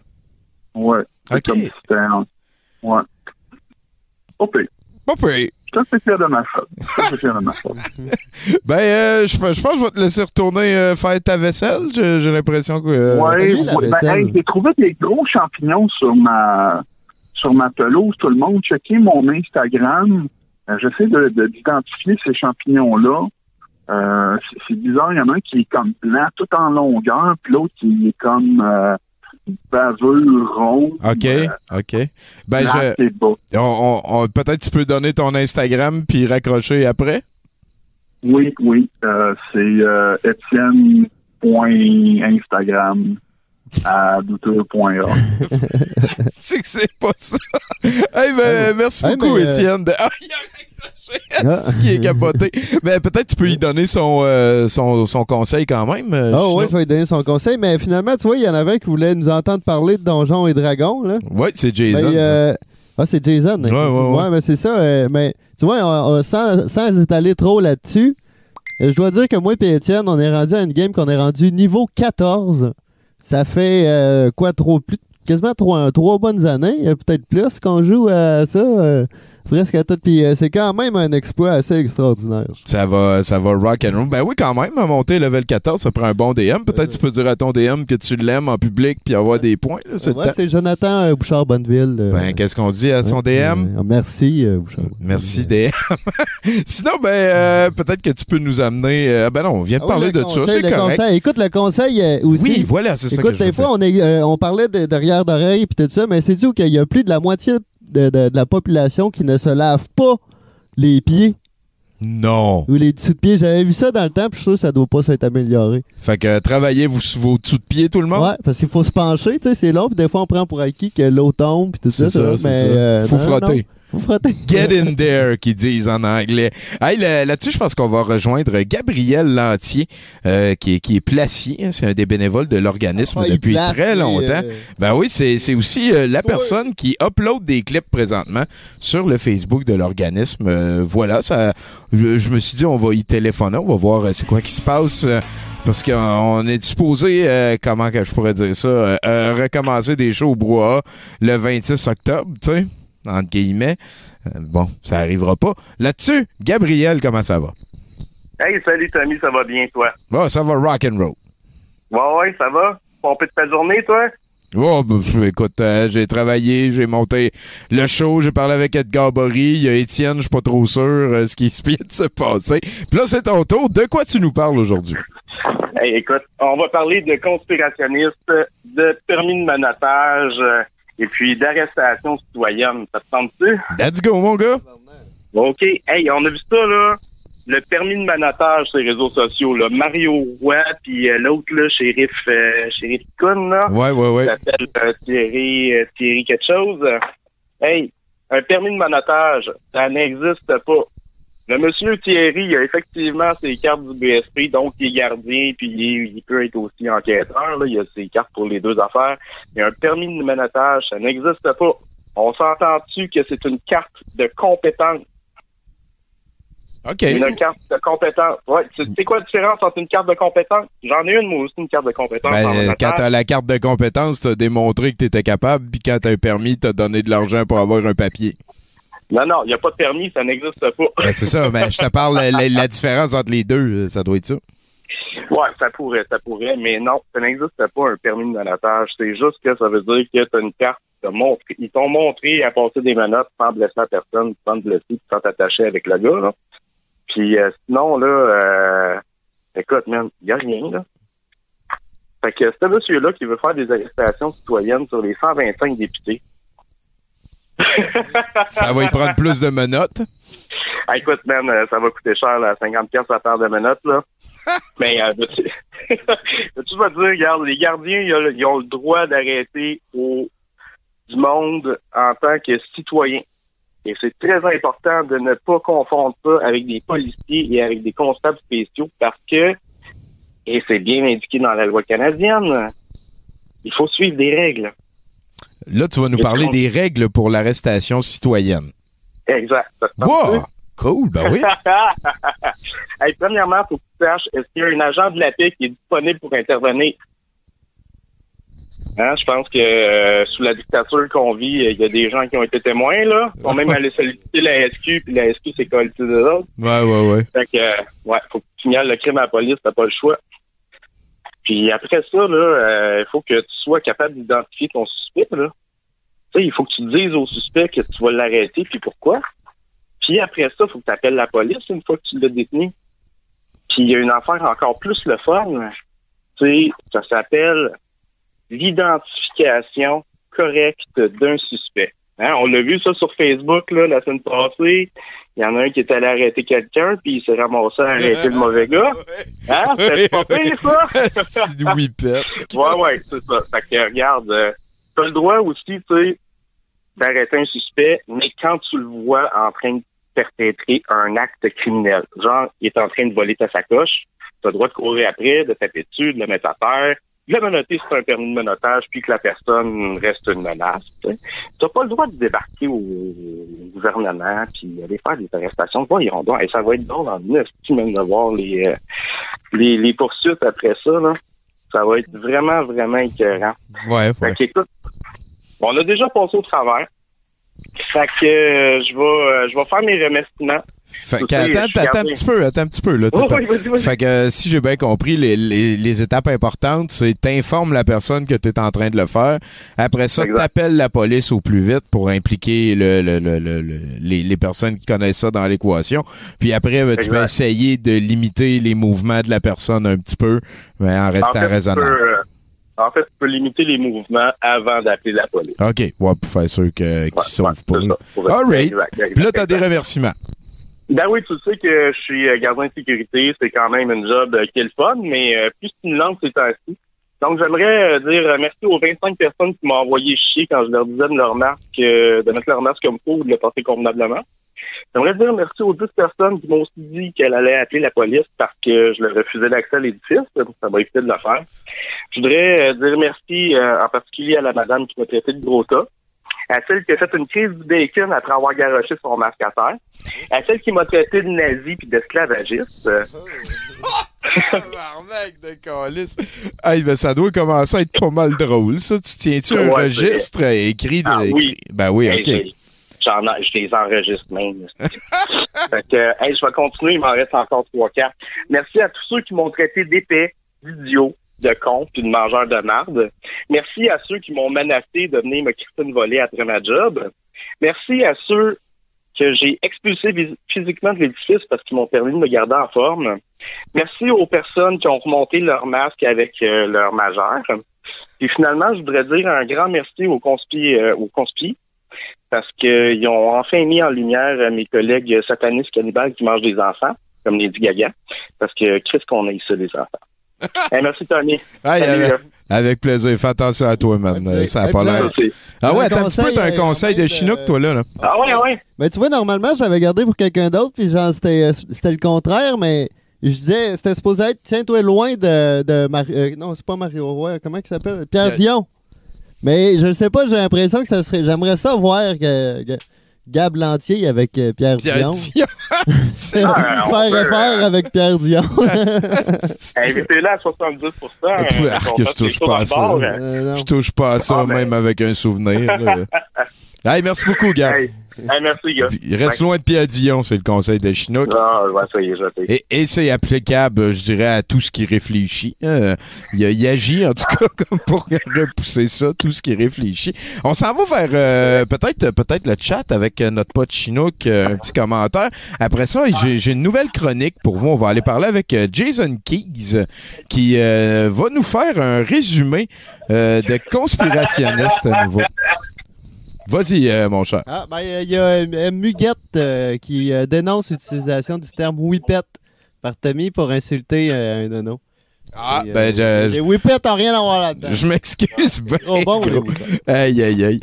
Ouais. Ok. comme si c'était un- Ouais. Ok. Pas pire. Je suis assez fier de ma faute. Je suis fier de ma faute. *laughs* Ben, euh, je pense je pense que je vais te laisser retourner euh, faire ta vaisselle. J'ai l'impression que... euh, Ouais, ben, hey, j'ai trouvé des gros champignons sur ma sur ma pelouse. Tout le monde, checkez mon Instagram. J'essaie de de- d'identifier ces champignons-là. Euh, c'est- bizarre, il y en a un qui est comme blanc tout en longueur, puis l'autre qui est comme euh, baveux, rond. OK, euh, OK. Ben, je... et bas. on- on- on- Peut-être tu peux donner ton Instagram puis raccrocher après? Oui, oui. Euh, c'est Etienne.instagram à douteux.org. c'est *laughs* que c'est pas ça. hey, ben, merci Hey, beaucoup, mais, euh, Étienne. de- Ah, il a. Ah. C'est qui est capoté. Mais peut-être tu peux lui donner son, euh, son, son conseil quand même. euh, Oh, ouais, Chino. je vais lui donner son conseil, mais finalement, tu vois, il y en avait un qui voulait nous entendre parler de Donjons et Dragons, là. Ouais, c'est Jason. Euh, Ah, c'est Jason. hein, Ouais, ouais, ouais. mais c'est ça. euh, mais tu vois, on- on- sans, sans étaler trop là-dessus, euh, je dois dire que moi et Étienne, on est rendu à une game qu'on est rendu niveau 14. Ça fait euh, quoi, trop, plus, quasiment trois, trois bonnes années, euh, peut-être plus, qu'on joue à ça. Euh, presque à tout. Puis euh, c'est quand même un exploit assez extraordinaire. Ça va, ça va rock and roll. Ben oui, quand même, à monter level 14, ça prend un bon DM. Peut-être tu peux dire à ton DM que tu l'aimes en public puis avoir des points. Là, c'est Ouais, c'est Jonathan euh, Bouchard-Bonneville. euh, Ben, qu'est-ce qu'on dit à son DM? euh, merci, euh, Bouchard. Merci DM. *laughs* Sinon, ben, euh, peut-être que tu peux nous amener. euh, ben non, on vient de Ah parler le de ça, conseil, c'est le correct. conseil. Écoute, le conseil euh, aussi. Oui, voilà, c'est ça que Écoute, je veux des fois, dire. on, est, euh, on parlait de derrière d'oreille et tout ça, mais c'est dû qu'il y a plus de la moitié de, de- de la population qui ne se lave pas les pieds Non. ou les dessous de pieds. J'avais vu ça dans le temps, puis je suis sûr que ça doit pas s'être amélioré. Fait que euh, travaillez-vous sous vos dessous de pied, tout le monde? Ouais, parce qu'il faut se pencher, tu sais, c'est long, puis des fois on prend pour acquis que l'eau tombe, puis tout ça. C'est ça, mais, ça. euh, Faut non, frotter. non. Vous frottez. Get in there, qu'ils disent en anglais. Hey, là- là-dessus, je pense qu'on va rejoindre Gabriel Lantier, euh, qui, est, qui est placier. hein, C'est un des bénévoles de l'organisme Ah, depuis place, très longtemps. euh, Ben oui, c'est aussi euh, la personne qui upload des clips présentement sur le Facebook de l'organisme. Voilà, ça. Je, je me suis dit, on va y téléphoner, on va voir c'est quoi qui se passe. parce qu'on on est disposé, euh, comment que je pourrais dire ça, euh, recommencer des shows au brouhaha le 26 octobre, tu sais, entre guillemets. Euh, bon, ça arrivera pas. Là-dessus, Gabriel, comment ça va? Hey, salut Tommy, ça va bien, toi? Bon, ça va rock and roll. Ouais, ouais, ça va? Pompé de ta journée, toi? Oh, écoute, euh, j'ai travaillé, j'ai monté le show, j'ai parlé avec Edgar Bory, il y a Étienne, je suis pas trop sûr euh, ce qui se *laughs* vient de se passer. Puis là, c'est ton tour. De quoi tu nous parles aujourd'hui? Hey, écoute, on va parler de conspirationnistes, de permis de manotage euh, et puis d'arrestation citoyenne. Ça te semble-tu? Let's go, mon gars! OK. Hey, on a vu ça, là. Le permis de manotage sur les réseaux sociaux, là. Mario Roy, puis euh, l'autre, là, shérif, euh, shérif Kuhn, là. Ouais, ouais, ouais. S'appelle euh, Thierry, euh, Thierry quelque chose. Hey, un permis de manotage, ça n'existe pas. Le monsieur Thierry, il a effectivement ses cartes du BSP, donc il est gardien, puis il, il peut être aussi enquêteur. Là. Il a ses cartes pour les deux affaires. Mais un permis de manotage, ça n'existe pas. On s'entend-tu que c'est une carte de compétence? OK. Une carte de compétence. Ouais, c'est quoi la différence entre une carte de compétence? J'en ai une, moi aussi, une carte de compétence. en Ben, manotage. quand t'as la carte de compétence, t'as démontré que t'étais capable, puis quand t'as un permis, t'as donné de l'argent pour avoir un papier. Non, non, il n'y a pas de permis, ça n'existe pas. Ben, c'est ça, mais je te parle la, la- différence entre les deux, euh, ça doit être ça. Ouais, ça pourrait, ça pourrait, mais non, ça n'existe pas un permis de manotage. C'est juste que ça veut dire que tu as une carte montre. Ils t'ont montré à passer des menottes sans blesser la personne, sans te blesser, sans t'attacher avec le gars. Là. Puis euh, sinon, là, euh, écoute, man, il n'y a rien, là. Fait que ce monsieur-là qui veut faire des arrestations citoyennes sur les 125 députés. Ça va y prendre plus de menottes. Ah, écoute, man, euh, ça va coûter cher, là, 50 pièces à paire de menottes, là. *laughs* Mais, euh, tu tu vas dire, regarde, les gardiens, ils ont, ils ont le droit d'arrêter au du monde en tant que citoyen. Et c'est très important de ne pas confondre ça avec des policiers et avec des constables spéciaux parce que, et c'est bien indiqué dans la loi canadienne, il faut suivre des règles. Là, tu vas nous parler des règles pour l'arrestation citoyenne. Exact. Wow! Cool, ben oui. *laughs* hey, premièrement, faut que tu saches, est-ce qu'il y a un agent de la paix qui est disponible pour intervenir? Hein, je pense que euh, sous la dictature qu'on vit, il y a des gens qui ont été témoins, là. Ils sont même allés solliciter la SQ, puis la SQ s'est collée des autres. Ouais, ouais, ouais. Fait que, euh, ouais, faut que tu signales le crime à la police, t'as pas le choix. Puis après ça, euh, il faut que tu sois capable d'identifier ton suspect, là. Tu sais, il faut que tu dises au suspect que tu vas l'arrêter, puis pourquoi. Puis après ça, il faut que tu appelles la police une fois que tu l'as détenu. Puis il y a une affaire encore plus le fun. Tu sais, ça s'appelle l'identification correcte d'un suspect. Hein, on l'a vu ça sur Facebook là, la semaine passée. Il y en a un qui est allé arrêter quelqu'un, puis il s'est ramassé à arrêter le mauvais gars. *laughs* Hein? C'est pas pire, ça? *laughs* C'est whippet. *laughs* Ouais, ouais, c'est ça. Fait que, regarde, euh, t'as le droit aussi, tu sais, d'arrêter un suspect, mais quand tu le vois en train de perpétrer un acte criminel, genre, il est en train de voler ta sacoche, t'as le droit de courir après, de taper dessus, de le mettre à terre, de le menotter c'est un permis de menotage, puis que la personne reste une menace. Tu. T'as pas le droit de débarquer au gouvernement, puis aller faire des arrestations. Voyons donc, et ça va être drôle en esti même de voir les, euh, les, les poursuites après ça, là. Ça va être vraiment, vraiment écœurant. Ouais, Fait ouais. qu'écoute, on a déjà passé au travers. Fait que euh, je vais euh, je vais faire mes remerciements. Fait que, attends, attends un petit peu, attends un petit peu, là. Oui, oui. Fait que, euh, si j'ai bien compris, les, les, les étapes importantes, c'est t'informes la personne que tu es en train de le faire. Après ça, t'appelles la police au plus vite pour impliquer le, le, le, le- le- les, les personnes qui connaissent ça dans l'équation. Puis après, ben, tu peux Exact. essayer de limiter les mouvements de la personne un petit peu, mais en En restant tu raisonnable. peux, en fait, tu peux limiter les mouvements avant d'appeler la police. OK, ouais, pour faire sûr que- qu'ils Ouais, sauvent ouais, pas. ça. All right. Exact, exact, Puis là, t'as des exact. remerciements. Ben oui, tu sais que je suis euh, gardien de sécurité, c'est quand même une job euh, qui est le fun, mais euh, plus tu me lances ces temps-ci, Donc, j'aimerais dire merci aux 25 personnes qui m'ont envoyé chier quand je leur disais de leur masque, euh, de mettre leur masque comme faut ou de le porter convenablement. J'aimerais dire merci aux 10 personnes qui m'ont aussi dit qu'elle allait appeler la police parce que je leur refusais l'accès à l'édifice. Ça m'a évité de le faire. Je voudrais euh, dire merci euh, en particulier à la madame qui m'a traité de gros tas, à celle qui a fait une crise du bacon après avoir garoché son masque à terre, à celle qui m'a traité de nazi puis d'esclavagiste. Euh, Tabarnak de calice. Hey, ben, ça doit commencer à être pas mal drôle, ça. Tu tiens-tu un Ouais, registre euh, écrit de. Ah oui. Ben oui, OK. J'en ai- je les enregistre même. *laughs* fait que, hey, je vais continuer, il m'en reste encore trois, quatre. Merci à tous ceux qui m'ont traité d'épais, d'idiots, de cons, puis de mangeurs de marde. Merci à ceux qui m'ont menacé de venir me quitter une volée après ma job. Merci à ceux que j'ai expulsés vis- physiquement de l'édifice parce qu'ils m'ont permis de me garder en forme. Merci aux personnes qui ont remonté leur masque avec euh, leur majeur. Puis finalement, je voudrais dire un grand merci aux conspi, euh, aux conspi parce qu'ils ont enfin mis en lumière euh, mes collègues satanistes cannibales qui mangent des enfants, comme Lady Gaga, parce que qu'est-ce qu'on a ici, les enfants. *laughs* Hey, merci, Tony. Hey, Salut, avec, avec plaisir. Fais attention à toi, man. Euh, Ça a Hey, pas l'air. Ah ouais, attends un petit peu, t'as un euh, conseil de de- Chinook, toi, là. là. Ah ouais, ouais. Ben, tu vois, normalement, j'avais gardé pour quelqu'un d'autre, puis genre, c'était euh, c'était le contraire, mais je disais, c'était supposé être, tiens-toi loin de, de Mario. euh, non, c'est pas Mario Roy, comment il s'appelle? Pierre- Dion. Mais je ne sais pas, j'ai l'impression que ça serait. J'aimerais ça voir que, que Gab Lantier avec euh, Pierre, Pierre Dion. Dion. *laughs* Ah, faire peut, affaire euh, avec Pierre Dion. *laughs* Invitez-le à 70 euh, Ah, qu'on que je touche pas à ça. hein. Euh, non. Je touche pas à ça, Ah, ben. même avec un souvenir. *laughs* hey, merci beaucoup, Gab. Hey, hey, merci, gars. Reste loin de Pierre Dion, c'est le conseil de Chinook. Ah, je vais essayer, je vais essayer. Et, et c'est applicable, je dirais, à tout ce qui réfléchit. Euh, il, il agit, en tout cas, *laughs* comme pour repousser ça, tout ce qui réfléchit. On s'en va vers euh, peut-être peut-être le chat avec euh, notre pote Chinook, euh, un petit commentaire. Après ça, j'ai une nouvelle chronique pour vous. On va aller parler avec Jason Keys, qui euh, va nous faire un résumé de conspirationniste à nouveau. Vas-y, euh, mon cher. Ah, ben, il y a euh, Muguette euh, qui euh, dénonce l'utilisation du terme whippet par Tommy pour insulter euh, un nono. Ah, Et, ben, euh, je- Les whippets n'ont rien à voir là-dedans. Je m'excuse. ben Trop bon, gros. Aïe, aïe, aïe.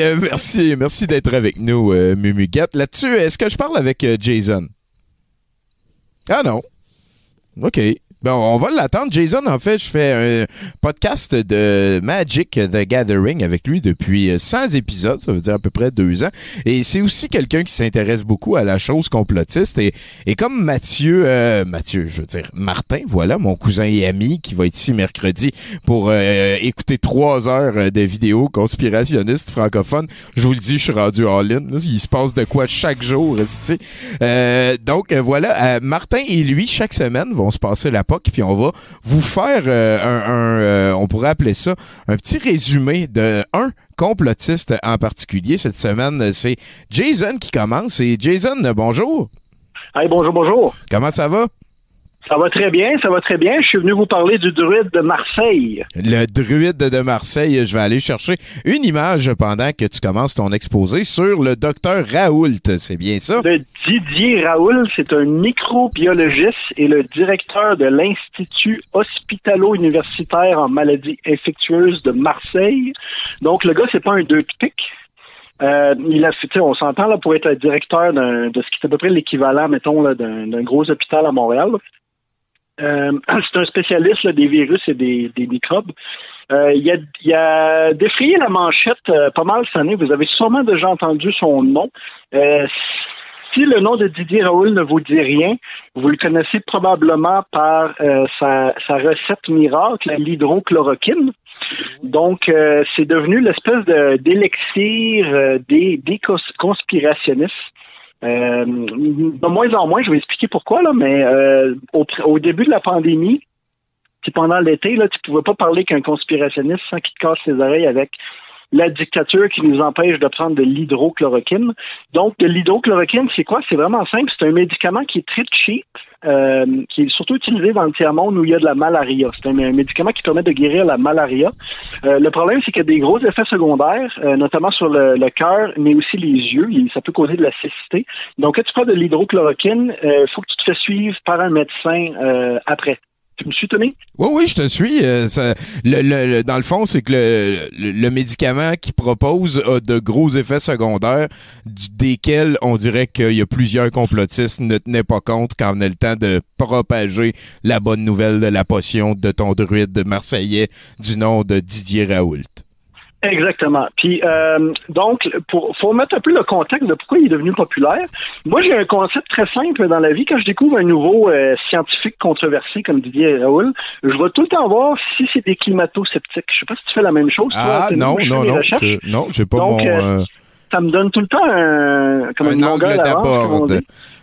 Euh, merci, merci d'être avec nous, euh, Mumuguette. Là-dessus, est-ce que je parle avec euh, Jason? Ah non. OK. Bon, on va l'attendre. Jason, en fait, je fais un podcast de Magic the Gathering avec lui depuis euh, 100 épisodes, ça veut dire à peu près deux ans. Et c'est aussi quelqu'un qui s'intéresse beaucoup à la chose complotiste. Et, et comme Mathieu, euh, Mathieu, je veux dire, Martin, voilà, mon cousin et ami qui va être ici mercredi pour euh, écouter trois heures de vidéos conspirationnistes francophones. Je vous le dis, je suis rendu all-in. Il se passe de quoi chaque jour. Euh, donc euh, voilà, euh, Martin et lui, chaque semaine, vont se passer la POC, puis on va vous faire euh, un, un, euh, on pourrait appeler ça, un petit résumé de un complotiste en particulier. Cette semaine, c'est Jason qui commence. Et Jason, bonjour. Hey, bonjour, bonjour. Comment ça va? Ça va très bien, ça va très bien. Je suis venu vous parler du druide de Marseille. Le druide de Marseille, je vais aller chercher une image pendant que tu commences ton exposé sur le docteur Raoult. C'est bien ça? De Didier Raoul, c'est un microbiologiste et le directeur de l'Institut hospitalo-universitaire en maladies infectieuses de Marseille. Donc, le gars, c'est pas un deux pique. Euh, il a, on s'entend là pour être le directeur de ce qui est à peu près l'équivalent, mettons, d'un gros hôpital à Montréal. Euh, *clears throat* c'est un spécialiste là, des virus et des, des microbes. Euh, il, a, il a défrayé la manchette euh, pas mal cette année. Vous avez sûrement déjà entendu son nom. Euh, si le nom de Didier Raoul ne vous dit rien, vous le connaissez probablement par euh, sa, sa recette miracle, l'hydrochloroquine. Donc, c'est devenu l'espèce d'élixir des, des cons- conspirationnistes. Euh, de moins en moins, je vais expliquer pourquoi, là, mais euh, au, au début de la pandémie, puis pendant l'été, là, tu pouvais pas parler qu'un conspirationniste sans qu'il te casse les oreilles avec la dictature qui nous empêche de prendre de l'hydrochloroquine. Donc, de l'hydrochloroquine, c'est quoi? C'est vraiment simple. C'est un médicament qui est très cheap, euh, qui est surtout utilisé dans le tiers-monde où il y a de la malaria. C'est un, médicament qui permet de guérir la malaria. Euh, le problème, c'est qu'il y a des gros effets secondaires, euh, notamment sur le, le cœur, mais aussi les yeux. Ça peut causer de la cécité. Donc, quand tu prends de l'hydrochloroquine, il faut que tu te fasses suivre par un médecin euh, après. Tu me suis, Tony? Oui, oui, je te suis. Euh, le, le- dans le fond, c'est que le, médicament qu'il propose a de gros effets secondaires, desquels on dirait qu'il y a plusieurs complotistes ne tenaient pas compte quand venait le temps de propager la bonne nouvelle de la potion de ton druide marseillais du nom de Didier Raoult. Exactement. Puis euh, donc, pour faut mettre un peu le contexte de pourquoi il est devenu populaire. Moi, j'ai un concept très simple dans la vie. Quand je découvre un nouveau euh, scientifique controversé comme Didier Raoul, je vais tout le temps voir si c'est des climato-sceptiques. Je sais pas si tu fais la même chose. toi, Ah Tony. non, non, non, je- non, j'ai pas Donc, mon... euh, euh, ça me donne tout le temps un, comme Un angle d'abord.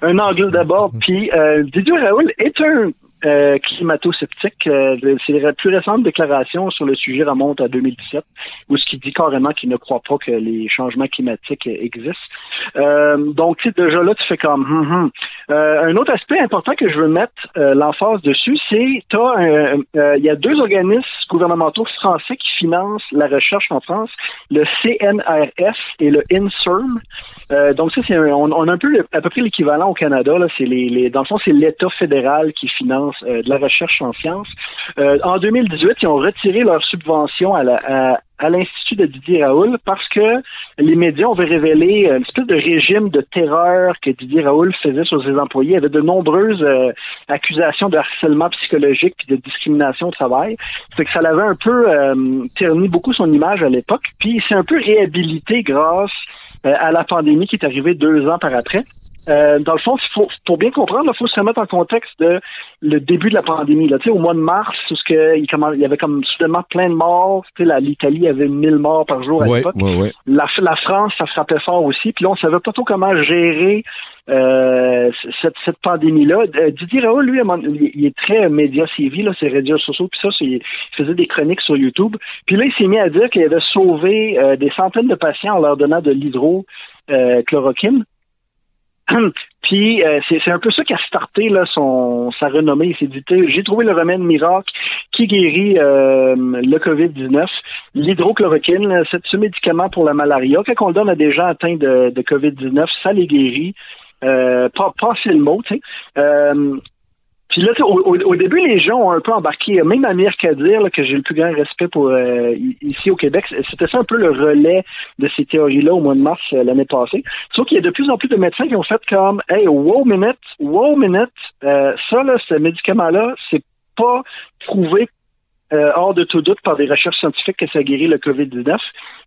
Un angle d'abord. Puis euh, Didier Raoul est un euh, climato-sceptique. Euh, ses plus récentes déclarations sur le sujet remontent à 2017, où ce qui dit carrément qu'il ne croit pas que les changements climatiques existent. Euh, donc, déjà là, tu fais comme... hum, hum. Euh, un autre aspect important que je veux mettre euh, l'emphase dessus, c'est euh, il y a deux organismes gouvernementaux français qui financent la recherche en France, le CNRS et le INSERM. Donc ça, c'est on, on a un peu à peu près l'équivalent au Canada. Là, c'est les, les- dans le fond, c'est l'État fédéral qui finance euh, de la recherche en sciences. Euh, en 2018, ils ont retiré leur subvention à l'Institut de Didier Raoul parce que les médias avaient révélé une espèce de régime de terreur que Didier Raoul faisait sur ses employés. Il y avait de nombreuses euh, accusations de harcèlement psychologique puis de discrimination au travail. C'est que ça l'avait un peu euh, terni beaucoup son image à l'époque. Puis il s'est un peu réhabilité grâce euh, à la pandémie qui est arrivée deux ans par après. Euh, dans le fond, faut, pour bien comprendre, il faut se remettre en contexte de le début de la pandémie. Là. Tu sais, Au mois de mars, où ce que, il, il y avait comme soudainement plein de morts. Tu sais, la- L'Italie avait 1000 morts par jour à Ouais, l'époque. ouais, ouais. La, la France, ça frappait fort aussi. Puis là, on savait pas trop comment gérer euh, cette, cette pandémie-là. Euh, Didier Raoul, lui, il est très média CV, là, ses réseaux sociaux, puis ça, il faisait des chroniques sur YouTube. Puis là, il s'est mis à dire qu'il avait sauvé euh, des centaines de patients en leur donnant de l'hydrochloroquine. *clears throat* Puis euh, c'est un peu ça qui a starté là, son, sa renommée. Il s'est dit, j'ai trouvé le remède miracle qui guérit euh, le COVID-19. L'hydrochloroquine, c'est ce médicament pour la malaria. Quand on le donne à des gens atteints de, de COVID-19, ça les guérit. Euh, pas, pas le mot, tu sais. Puis là, au, au- début, les gens ont un peu embarqué, même Amir Kadir, là, que j'ai le plus grand respect pour euh, ici au Québec, c'était ça un peu le relais de ces théories-là au mois de mars euh, l'année passée. Sauf qu'il y a de plus en plus de médecins qui ont fait comme Hey, wow minute, wow minute, euh, ça, là, ce médicament-là, c'est pas prouvé euh, hors de tout doute par des recherches scientifiques que ça guérit le COVID-19.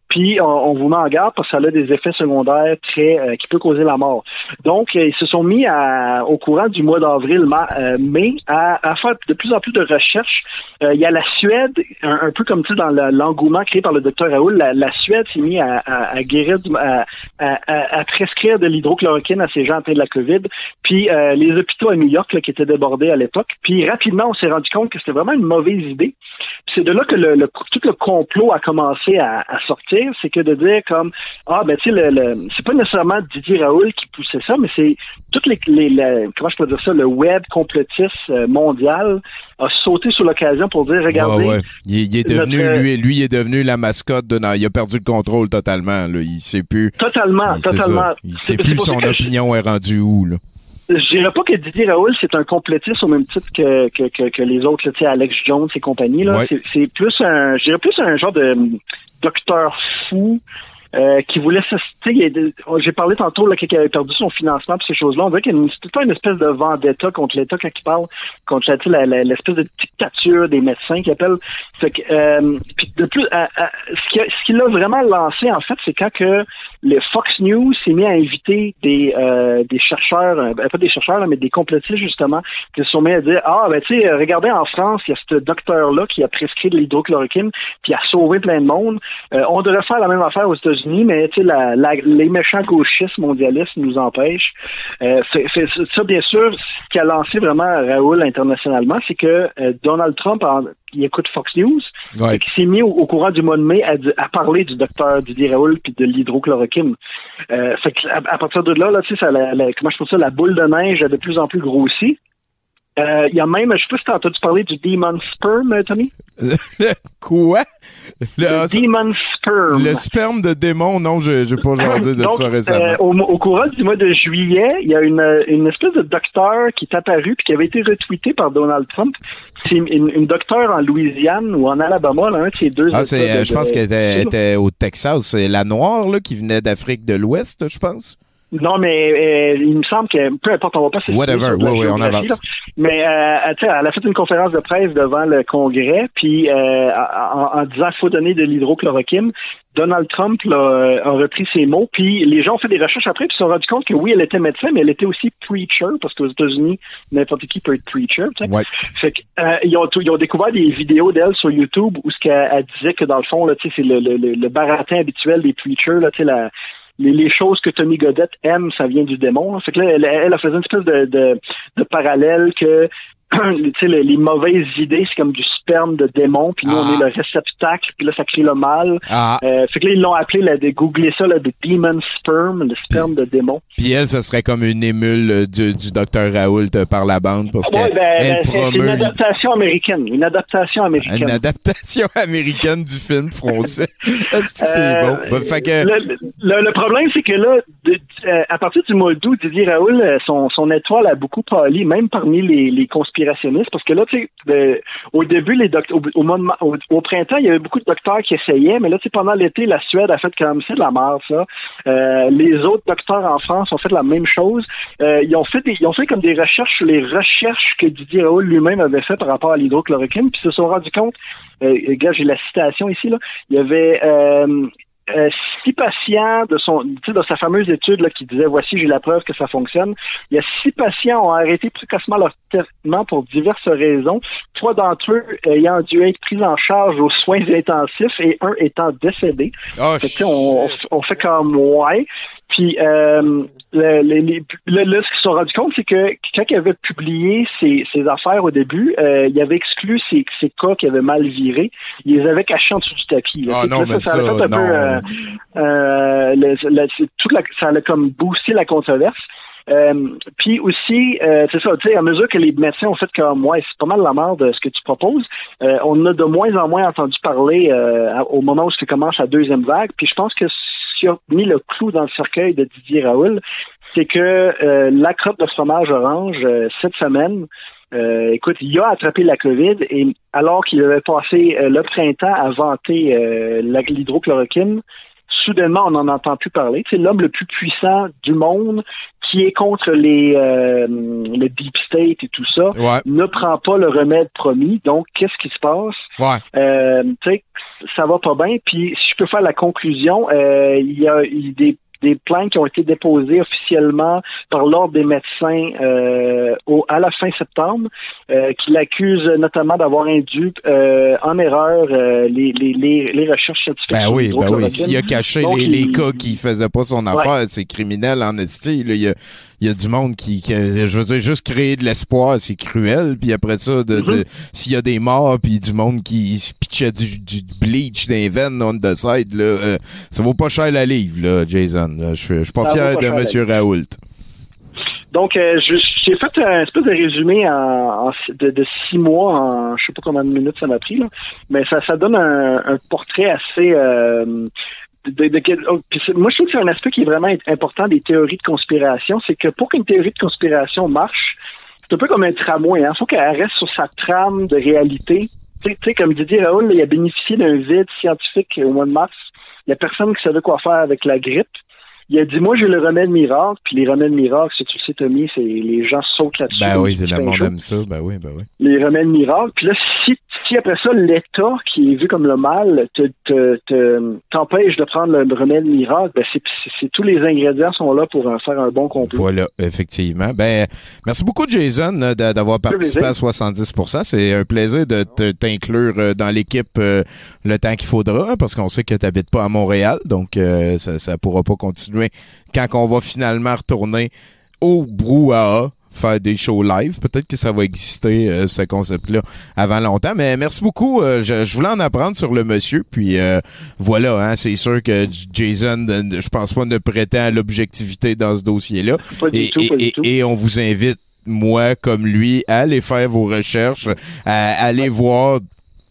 Puis on, on vous met en garde parce que ça a des effets secondaires très euh, qui peut causer la mort. Donc euh, ils se sont mis à, au courant du mois d'avril, euh, mai, à, à faire de plus en plus de recherches. Euh, il y a la Suède, un, peu comme tu dans le- l'engouement créé par le docteur Raoul, la, Suède s'est mis à, à, à guérir, à, à- prescrire de l'hydrochloroquine à ces gens atteints de la COVID. Puis euh, les hôpitaux à New York là, qui étaient débordés à l'époque. Puis rapidement on s'est rendu compte que c'était vraiment une mauvaise idée. C'est de là que le, le- tout le complot a commencé à, à c'est que de dire comme ah ben tu sais le, le- c'est pas nécessairement Didier Raoul qui poussait ça, mais c'est toutes les, les, les- comment je peux dire ça le web complotiste euh, mondial a sauté sur l'occasion pour dire regardez Ouais, ouais. Il, il est devenu, notre- lui, lui, il est devenu la mascotte de. non, il a perdu le contrôle totalement. Là. Il sait plus. Totalement, il- totalement. Il sait plus son je- opinion est rendue où. Là. Je dirais pas que Didier Raoul, c'est un complotiste au même titre que, que, que, que les autres, là, tu sais, Alex Jones et compagnie. Là. Ouais. C'est, plus un, je dirais plus un genre de docteur fou euh, qui voulait a des- J'ai parlé tantôt là, qu'il avait perdu son financement et ces choses-là. On dirait qu'il y a une, tout une espèce de vendetta contre l'État quand il parle, contre l'espèce de dictature des médecins qu'il appelle. Fait que, euh, de plus, ce qui a- vraiment lancé, en fait, c'est quand que le Fox News s'est mis à inviter des, euh, des chercheurs, euh, pas des chercheurs, mais des complotistes, justement, qui se sont mis à dire Ah, ben, tu sais, euh, regardez, en France, il y a ce docteur-là qui a prescrit de l'hydrochloroquine, puis a sauvé plein de monde. Euh, on devrait faire la même affaire aux États-Unis, mais, tu sais, la- la- les méchants gauchistes mondialistes nous empêchent. Euh, fait- fait- ça, bien sûr, ce qui a lancé vraiment Raoul internationalement, c'est que euh, Donald Trump, en- il écoute Fox News, Ouais. qu'il s'est mis au, au courant du mois de mai à, parler du docteur Didier Raoul puis de l'hydrochloroquine. Euh, fait que à, à partir de là, là, tu sais, ça, la, la- comment je dire ça, la boule de neige a de plus en plus grossi. Euh, Il y a même, je sais pas si t'as entendu parler du Demon Sperm, Tommy? *laughs* Quoi? Le, ah, Le Demon Sperm. le sperme de démon, non, je j'ai pas jasé de *laughs* Donc, ça récemment. euh, au, au courant du mois de juillet, il y a une, une espèce de docteur qui est apparu puis qui avait été retweeté par Donald Trump. C'est une, une docteur en Louisiane ou en Alabama, là, un de ces deux. Ah, de- euh, je pense qu'elle était, était au Texas. C'est la noire, là, qui venait d'Afrique de l'Ouest, je pense. Non, mais euh, il me semble que peu importe, on va pas Whatever, oui, oui, on avance. là. Mais euh, tu sais, elle a fait une conférence de presse devant le Congrès, puis euh, en, en disant faut donner de l'hydrochloroquine. Donald Trump là, euh, a repris ses mots, puis les gens ont fait des recherches après, puis se sont rendus compte que oui, elle était médecin, mais elle était aussi preacher, parce qu'aux États-Unis, n'importe qui peut être preacher. tu sais. Ouais. Fait que, euh, ils, ont, ils ont découvert des vidéos d'elle sur YouTube où ce qu'elle elle disait que dans le fond, là, tu sais, c'est le, le, le, le baratin habituel des preachers, là, tu sais, la, les, les choses que Tommy Godette aime, ça vient du démon. Fait que là, elle, elle a fait une espèce de, de, de parallèle que *clears throat* les, les mauvaises idées, c'est comme du sperme de démon, puis nous, on est le réceptacle, puis là, ça crée le mal. Ah. Euh, fait que là, ils l'ont appelé, là, de googler ça, là, de demon sperm, le sperme de démon. Puis elle, ce serait comme une émule euh, du, du docteur Raoult euh, par la bande parce Ouais, qu'elle ben, elle ben, c'est une adaptation américaine. Une adaptation américaine. une adaptation *laughs* américaine du film français. *laughs* Est-ce que c'est Euh, bon? Ben, fait que, le, le- le problème, c'est que là, à partir du mois d'août, Didier Raoul, euh, son, étoile a beaucoup pâli, même parmi les, conspirationnistes, parce que là, tu sais, au début, les doct- au, printemps, il y avait beaucoup de docteurs qui essayaient, mais là, tu sais, pendant l'été, la Suède a fait comme c'est de la merde, ça. Euh, les autres docteurs en France ont fait la même chose. Euh, ils ont fait des- ils ont fait comme des recherches les recherches que Didier Raoul lui-même avait fait par rapport à l'hydrochloroquine, puis se sont rendus compte, euh, gars, j'ai la citation ici, là, il y avait euh, euh, six patients de son, tu sais, de sa fameuse étude là, qui disait voici j'ai la preuve que ça fonctionne. Il y a six patients ont arrêté précocement leur traitement pour diverses raisons. Trois d'entre eux ayant dû être pris en charge aux soins intensifs et un étant décédé. Oh, Fait sais, on, on fait comme ouais. Puis euh, le- les- les- là, là, ce qu'ils se sont rendus compte, c'est que quand il avait publié ses, ses affaires au début, euh, il avait exclu ces, ces cas qui avaient mal viré. Il les avait cachés en dessous du tapis. là. Ah non, là, mais a ça, fait un non. peu, euh, euh, le- le- toute la, ça a comme boosté la controverse. Euh, puis aussi, euh, c'est ça, tu sais, à mesure que les médecins ont fait comme ouais, c'est pas mal la merde ce que tu proposes, euh, on a de moins en moins entendu parler euh, au moment où tu commences la deuxième vague. Puis je pense que ce qui a mis le clou dans le cercueil de Didier Raoul, c'est que euh, la crotte de fromage orange euh, cette semaine, euh, écoute, il a attrapé la COVID et alors qu'il avait passé le printemps à vanter l'hydrochloroquine, soudainement on n'en entend plus parler. C'est l'homme le plus puissant du monde qui est contre les euh, le deep state et tout ça, Ouais. ne prend pas le remède promis. Donc, qu'est-ce qui se passe? Ouais. Euh, ça va pas bien. Puis, si je peux faire la conclusion, euh, il y a il y a des des plaintes qui ont été déposées officiellement par l'Ordre des médecins euh, au, à la fin septembre, euh, qui l'accusent notamment d'avoir induit euh, en erreur les, les, les, les recherches scientifiques. Ben oui, ben oui. S'il a caché Donc, les, il- les cas qui faisaient pas son affaire, c'est criminel en esti. là. Il y a, y a du monde qui, qui- je veux dire, juste créer de l'espoir, c'est cruel. Puis après ça, de, de- Mm-hmm. s'il y a des morts, puis du monde qui se pitchait du, du bleach dans les veines on the side, là, euh, ça vaut pas cher la livre, là, Jason. Je je suis pas fier de Monsieur Raoult. Donc, euh, j'ai fait un espèce de résumé en, en- de, de six mois, en je sais pas combien de minutes ça m'a pris, là, mais ça, ça donne un, un portrait assez... euh, de, de, quel- oh, moi, je trouve que c'est un aspect qui est vraiment important des théories de conspiration, c'est que pour qu'une théorie de conspiration marche, c'est un peu comme un tramway. Il hein, faut qu'elle reste sur sa trame de réalité. Tu sais- tu sais, comme Didier Raoul, là, il a bénéficié d'un vide scientifique au mois de mars. Il n'y a personne qui savait quoi faire avec la grippe. Il a dit, moi, j'ai le remède miracle. Puis les remèdes miracles, si tu le sais, Tommy, c'est les gens sautent là-dessus. Ben oui, le monde aime ça. Ben oui, ben oui. Les remèdes miracles. Puis là, si, si après ça, l'État, qui est vu comme le mal, te, te, te- t'empêche de prendre le remède miracle, ben c'est, tous les ingrédients sont là pour en faire un bon complot. Voilà, effectivement. Ben, merci beaucoup, Jason, euh, d'a- d'avoir participé à 70% C'est un plaisir de t'inclure euh, dans l'équipe euh, le temps qu'il faudra, parce qu'on sait que tu n'habites pas à Montréal, donc ça ne pourra pas continuer quand on va finalement retourner au brouhaha faire des shows live. Peut-être que ça va exister, euh, ce concept-là, avant longtemps. Mais merci beaucoup. Euh, je, je voulais en apprendre sur le monsieur. Puis euh, voilà, hein, c'est sûr que Jason, je pense pas, ne prétend à l'objectivité dans ce dossier-là. Pas du Et, tout, et- pas du et- tout. et on vous invite moi comme lui à aller faire vos recherches, à aller voir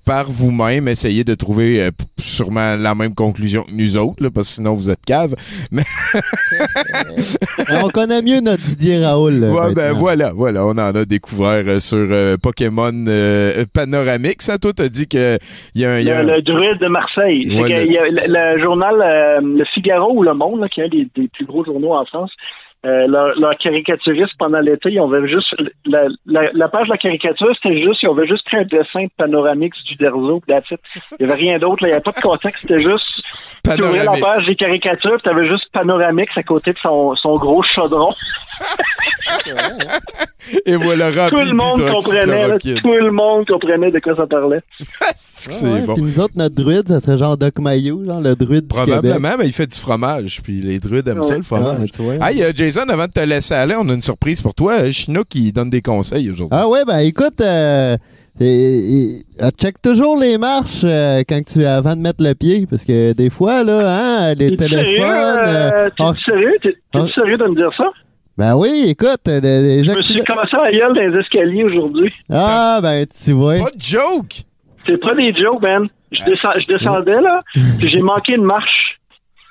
par vous-même, essayez de trouver euh, sûrement la même conclusion que nous autres, là, parce que sinon vous êtes cave. *laughs* Mais *laughs* on connaît mieux notre Didier Raoul. là, ouais, ben voilà, voilà, on en a découvert euh, sur euh, Pokémon euh, Panoramix. Ça, toi, t'as dit que il y a un, il y a Le, un- le druide de Marseille. C'est Ouais, que le- il y a le, le journal euh, Le Figaro ou Le Monde, là, qui est un des, des plus gros journaux en France, euh, leur, leur caricaturiste pendant l'été, ils avaient juste la, la, la page de la caricature, c'était juste, ils avaient juste pris un dessin panoramique du Derzo. Il n'y avait rien d'autre, il n'y avait pas de contexte, c'était juste tu ouvrais la page des caricatures, puis t'avais juste Panoramix à côté de son, son gros chaudron. Et voilà, *laughs* Tout le monde comprenait, là, tout le monde comprenait de quoi ça parlait. *laughs* C'est Ah ouais, bon. Puis nous autres, notre druide, ça serait genre Doc Mayou, genre le druide du Québec. Probablement, mais il fait du fromage, puis les druides aiment ça, le Ah, fromage. tu vois. Hey, euh, Jason, avant de te laisser aller, on a une surprise pour toi. Chinook qui donne des conseils aujourd'hui. Ah ouais, ben écoute, euh, et- et- check toujours les marches euh, quand tu avant de mettre le pied, parce que des fois là, hein, les téléphones. sérieux, euh, T'es sérieux? T'es Ah. sérieux de me dire ça? ben oui, écoute, Je me suis cassé la gueule dans les escaliers aujourd'hui. Ah ben tu vois. Pas de joke! C'est pas des jokes, man. Je, descends- je descendais, là, *laughs* puis j'ai manqué une marche.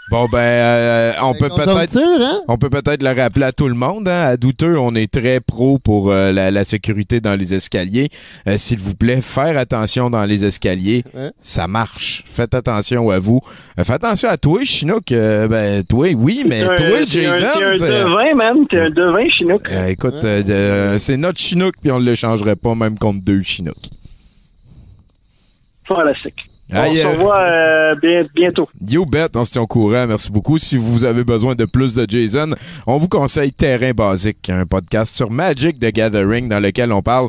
Bon, ben, euh, on peut peut-être. Conjoncture, hein? On peut peut-être le rappeler à tout le monde. Hein? À Douteux, on est très pro pour euh, la, la sécurité dans les escaliers. Euh, S'il vous plaît, faire attention dans les escaliers. Ouais. Ça marche. Faites attention à vous. Euh, faites attention à toi, Chinook. Euh, ben, toi, oui, mais toi, Jason. T'es un devin, man. T'es un devin, Chinook. Euh, écoute, euh, euh, c'est notre Chinook, puis on ne l'échangerait pas même contre deux Chinook. Fantastique. On Aïe, se revoit euh, bien- bientôt. You bet, on se tient au courant. Merci beaucoup. Si vous avez besoin de plus de Jason, on vous conseille Terrain Basique, un podcast sur Magic the Gathering dans lequel on parle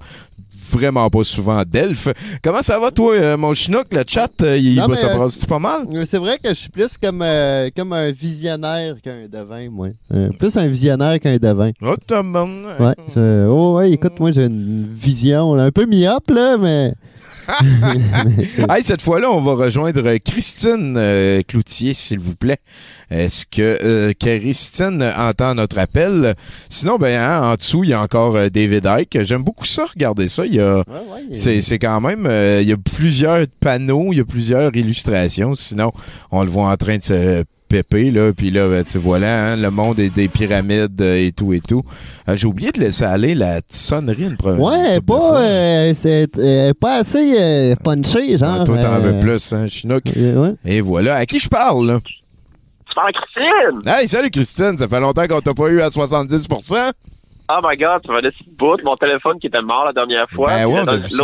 vraiment pas souvent d'elfes. Comment ça va, toi, euh, mon chinook? Le chat, euh, il Non, euh, pas mal? C'est vrai que je suis plus comme, euh, comme un visionnaire qu'un devin, moi. Euh, plus un visionnaire qu'un devin. Oh. Ouais. je- oh, ouais, écoute, moi, j'ai une vision là, un peu myope, là, mais. *laughs* Hey, cette fois-là, on va rejoindre Christine euh, Cloutier, s'il vous plaît. Est-ce que euh, Christine entend notre appel? Sinon, ben, hein, en dessous, il y a encore euh, David Icke. J'aime beaucoup ça, regardez ça. Il y a, c'est, c'est quand même, euh, il y a plusieurs panneaux, il y a plusieurs illustrations. Sinon, on le voit en train de se péper, là. Puis là, ben, tu vois là, hein, le monde est des pyramides euh, et tout et tout. Euh, j'ai oublié de laisser aller la sonnerie une première Ouais, pas, euh, c'est euh, pas assez euh, punché, genre. Ah, toi, t'en euh, veux plus, hein, Chinook? ouais. Et voilà. À qui je parle, là? Super Christine! Hey, salut Christine, ça fait longtemps qu'on t'a pas eu à 70%. Oh my god, ça va laisser de bout. Mon téléphone qui était mort la dernière fois. Ben ouais, on a vu ça.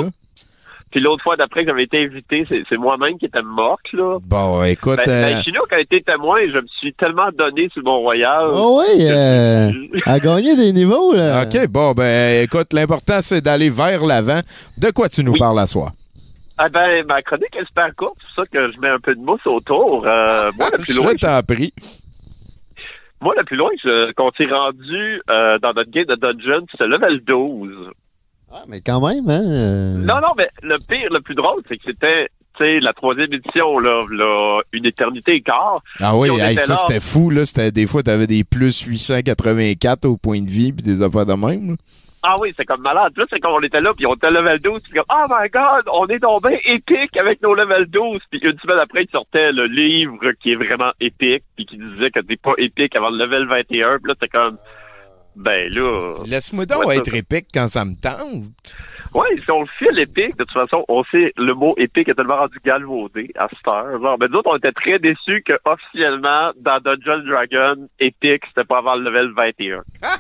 Puis l'autre fois d'après que j'avais été invité, c'est moi-même qui était morte, là. Bon, écoute, Ben, euh, ben, Chinook a été témoin et je me suis tellement donné sur mon royal. Oh oui, euh, à gagner des niveaux, là. OK, bon, ben, écoute, l'important, c'est d'aller vers l'avant. De quoi tu nous parles à soir? Ah ben, ma chronique est super courte, c'est pour ça que je mets un peu de mousse autour. Euh, *laughs* moi, le plus loin, Je t'en prie. moi, le plus loin je- qu'on s'est rendu euh, dans notre game de Dungeon, c'est level 12. Ah, mais quand même, hein. euh, Non, non, mais le pire, le plus drôle, c'est que c'était, tu sais, la troisième édition, là, là, une éternité et quart. Ah oui, hey, ça, c'était fou, là. C'était, des fois, t'avais des plus 884 au point de vie, puis des affaires de même. là. Ah oui, c'est comme malade. Là, c'est comme on était là, puis on était level 12, puis comme, oh my god, on est tombé épique avec nos level 12. Puis une semaine après, il sortait le livre qui est vraiment épique, puis qui disait que t'es pas épique avant le level 21. Puis là, c'est comme, ben là... Laisse-moi donc Ouais, être épique quand ça me tente. Ouais, si on le file épique, de toute façon, on sait le mot épique est tellement rendu galvaudé à cette heure. Genre, ben, nous autres, on était très déçus que officiellement, dans Dungeon Dragon, épique, c'était pas avant le level 21. *laughs*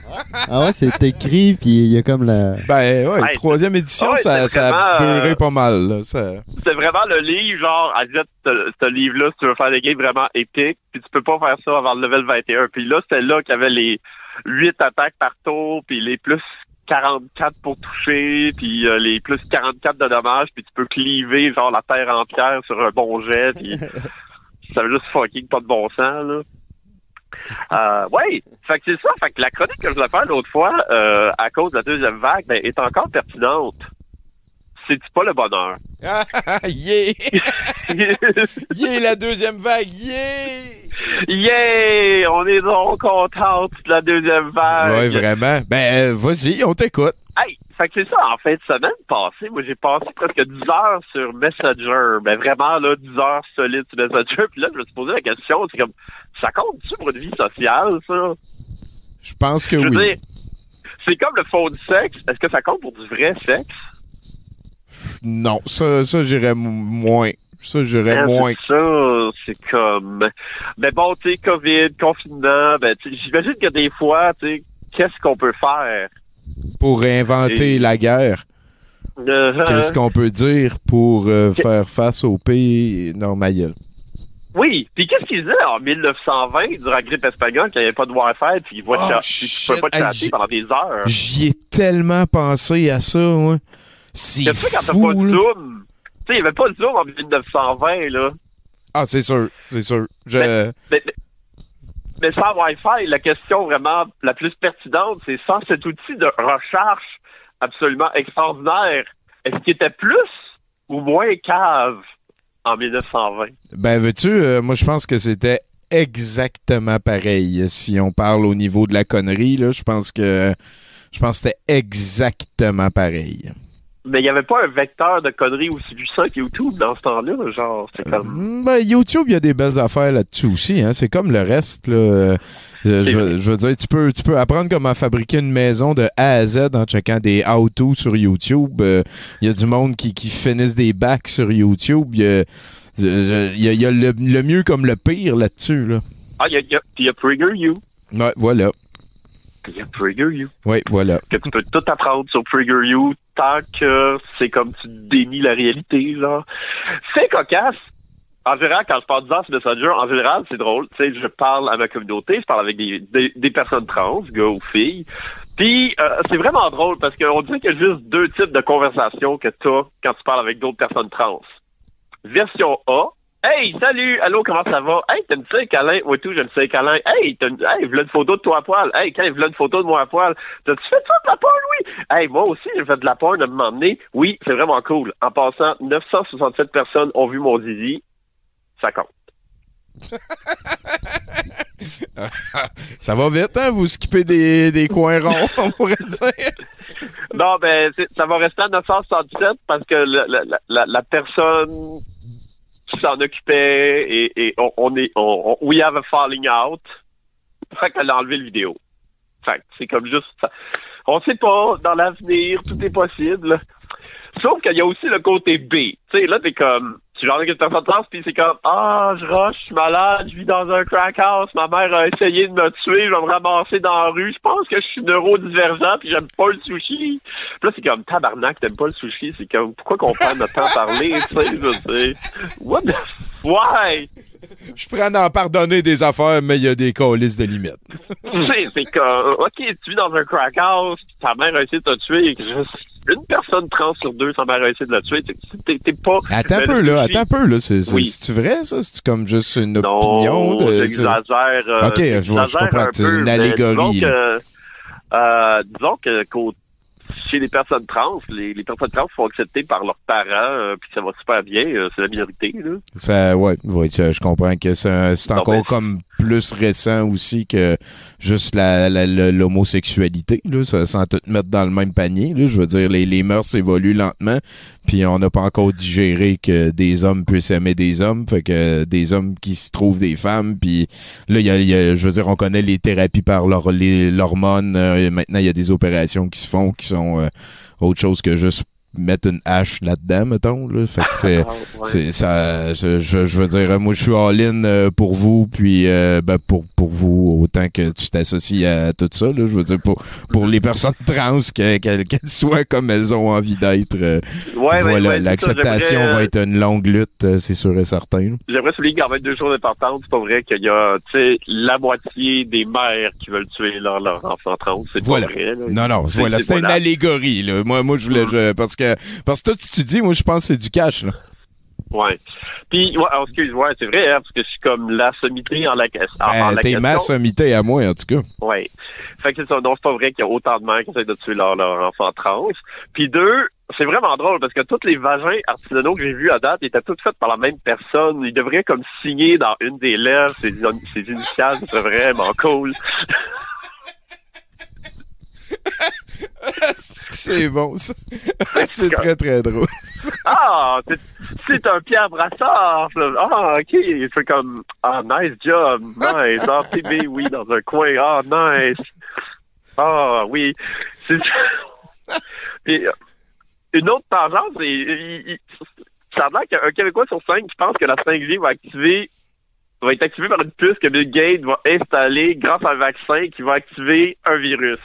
Ah ouais, c'est écrit, puis il y a comme la. Ben, ouais, Ouais, troisième édition, ouais, ça, c'est ça a vraiment, beurré euh, pas mal, là. Ça... C'est vraiment le livre, genre, à dire, ce ce livre-là, si tu veux faire des games vraiment épiques, puis tu peux pas faire ça avant le level 21. Puis là, c'était là qu'il y avait les 8 attaques par tour, puis les plus 44 pour toucher, puis euh, les plus 44 de dommages, puis tu peux cliver, genre, la terre entière sur un bon jet, puis *laughs* ça veut juste fucking pas de bon sens, là. Euh, ouais, fait que c'est ça. Fait que la chronique que je voulais faire l'autre fois, euh, à cause de la deuxième vague, ben, est encore pertinente. C'est-tu pas le bonheur? *laughs* yeah! *laughs* yeah, la deuxième vague, yeah! Yeah! On est donc contente de la deuxième vague. Ouais, vraiment. Ben, euh, vas-y, on t'écoute. Hey, fait que c'est ça, en fin de semaine passée, moi j'ai passé presque 10 heures sur Messenger. Ben vraiment, là, 10 heures solides sur Messenger. Puis là, je me suis posé la question, c'est comme, ça compte-tu pour une vie sociale, ça? Je pense que Je oui. dire, c'est comme le faux du sexe. Est-ce que ça compte pour du vrai sexe? Non, ça, ça j'irais moins. Ça, j'irais Hein, moins. c'est Ça, c'est comme. Mais bon, tu sais, COVID, confinement, ben, j'imagine que des fois, tu sais, qu'est-ce qu'on peut faire? Pour réinventer Et- la guerre, Euh, qu'est-ce qu'on peut dire pour euh, faire face au pays normal? Oui, puis qu'est-ce qu'il disait en 1920 durant la grippe espagnole qu'il n'y avait pas de Wi-Fi puis chat- puis tu pouvais pas te Hey, pendant des heures? J'y ai tellement pensé à ça. C'est que quand t'as fou, pas de. Zoom? Tu sais, il n'y avait pas de Zoom en 1920, là. Ah, c'est sûr, c'est sûr. Je... Mais, mais- mais sans Wi-Fi, la question vraiment la plus pertinente, c'est sans cet outil de recherche absolument extraordinaire, est-ce qu'il était plus ou moins cave en 1920? Ben, veux-tu, euh, moi, je pense que c'était exactement pareil. Si on parle au niveau de la connerie, là, je pense que je pense que c'était exactement pareil. Mais il n'y avait pas un vecteur de conneries aussi puissant que YouTube dans ce temps-là, genre, c'est comme... Mm, Ben, YouTube, il y a des belles affaires là-dessus aussi. Hein? C'est comme le reste. Là. Euh, je, je veux- dire, tu peux, tu peux apprendre comment fabriquer une maison de A à Z en checkant des how-to sur YouTube. Euh, Il y a du monde qui, qui finissent des bacs sur YouTube. Il y a, il y a- y a le, le mieux comme le pire là-dessus. Là. Ah, il y a, il y a, puis il y a PragerU. Ouais, voilà. Il y a PragerU. Oui, voilà. Que tu peux tout apprendre sur PragerU tant que c'est comme tu dénies la réalité, genre. C'est cocasse. En général, quand je parle sur Messenger, en général, c'est drôle. Tu sais, je parle à ma communauté, je parle avec des, des, des personnes trans, gars ou filles. Puis, euh, c'est vraiment drôle parce qu'on dit qu'il y a juste deux types de conversations que tu as quand tu parles avec d'autres personnes trans. Version A, Hey, salut, allô, comment ça va? Hey, t'as une petite câlin? Oui, tout, j'ai une petite câlin. Hey, t'as une, hey, v'là une photo de toi à poil. Hey, quand v'là une photo de moi à poil. T'as-tu fait ça de la porn, oui? Hey, moi aussi, j'ai fait de la porn à un moment donné. Oui, c'est vraiment cool. En passant, 967 personnes ont vu mon zizi. Ça compte. *laughs* Ça va vite, hein? Vous skippez des, des coins ronds, on pourrait dire. Non, ben, ça va rester à 967 parce que la- la, la personne s'en occupait et, on, est, on, on- we have a falling out. Fait qu'elle a enlevé le vidéo. Fait c'est comme juste ça. On sait pas, dans l'avenir, tout est possible. Sauf qu'il y a aussi le côté B. Tu sais, là, t'es comme, tu genre une personne trans, puis c'est comme, ah, je rush, je suis malade, je vis dans un crack house, ma mère a essayé de me tuer, je vais me ramasser dans la rue, je pense que je suis neurodivergent, puis j'aime pas le sushi. Puis là, c'est comme, tabarnak, t'aimes pas le sushi, c'est comme, pourquoi qu'on prend notre temps à parler, *laughs* tu sais, je. What the, why? *laughs* Je prends d'en pardonner des affaires, mais il y a des colis de sais, *laughs* c'est comme, ok, tu vis dans un crack house, ta mère a essayé de te tuer, et que juste une personne trans sur deux, sa mère a essayé de la tuer, t'es- pas... Attends un peu, là. Attends un peu, là. C'est, c'est, Oui. c'est-tu vrai, ça? C'est comme juste une Non, opinion de. j'exagère. euh, Ok, je je comprends. C'est une mais allégorie, Disons que, euh, disons que qu'au- chez les personnes trans, les, les personnes trans sont acceptées par leurs parents, euh, puis ça va super bien. euh, c'est la minorité, là. Ça, ouais, ouais, je comprends que c'est, un- c'est Non, encore ben- comme plus récent aussi que juste la, la- la- l'homosexualité, là, ça, sans tout mettre dans le même panier. Là, je veux dire, les, les mœurs évoluent lentement, puis on n'a pas encore digéré que des hommes puissent aimer des hommes, fait que des hommes qui se trouvent des femmes, puis là, il y a, y a- je veux dire, on connaît les thérapies par l'hormone. euh, maintenant, il y a des opérations qui se font qui sont euh, autre chose que juste mettre une hache là-dedans, mettons. Là. Fait que c'est, Ah, c'est ça. Je, veux dire, moi, je suis all-in euh, pour vous, puis euh, ben, pour, pour vous, autant que tu t'associes à tout ça. Là, je veux dire, pour, pour les personnes *laughs* trans, que- qu'elles qu'elles soient comme elles ont envie d'être. euh, Ouais, voilà, ouais, l'acceptation va euh, être une longue lutte, c'est sûr et certain. J'aimerais souligner y a deux choses importantes. C'est pas vrai qu'il y a, tu sais, la moitié des mères qui veulent tuer leur, leur enfant trans. C'est Voilà. pas vrai, là. Non, non, C'est- voilà, c'est une allégorie. Là. Moi, moi, je voulais. je- parce que parce que toi, tu dis, moi, je pense que c'est du cash. Là. Ouais. Puis, ouais, alors, excuse, ouais, c'est vrai, hein, parce que je suis comme la sommité en la, en, en Ben, la T'es question. ma sommité à moi, en tout cas. Ouais. Fait que c'est ça. Non, c'est pas vrai qu'il y a autant de mères qui essaient de tuer leur, leur enfant trans. Puis deux, c'est vraiment drôle parce que tous les vagins artisanaux que j'ai vus à date étaient tous faits par la même personne. Ils devraient comme signer dans une des lèvres ses, ses initiales, ce serait vraiment cool. *laughs* C'est bon, ça. *laughs* C'est très, très drôle. Ah, c'est- un Pierre Brassard. Ah, ok. Il fait comme, ah, nice job. Nice. Ah, PB, oui, dans un coin. Ah, nice. Ah, oui. C'est euh, une autre tangente, c'est, ça a l'air qu'un Québécois sur cinq qui pense que la 5G va activer va être activé par une puce que Bill Gates va installer grâce à un vaccin qui va activer un virus.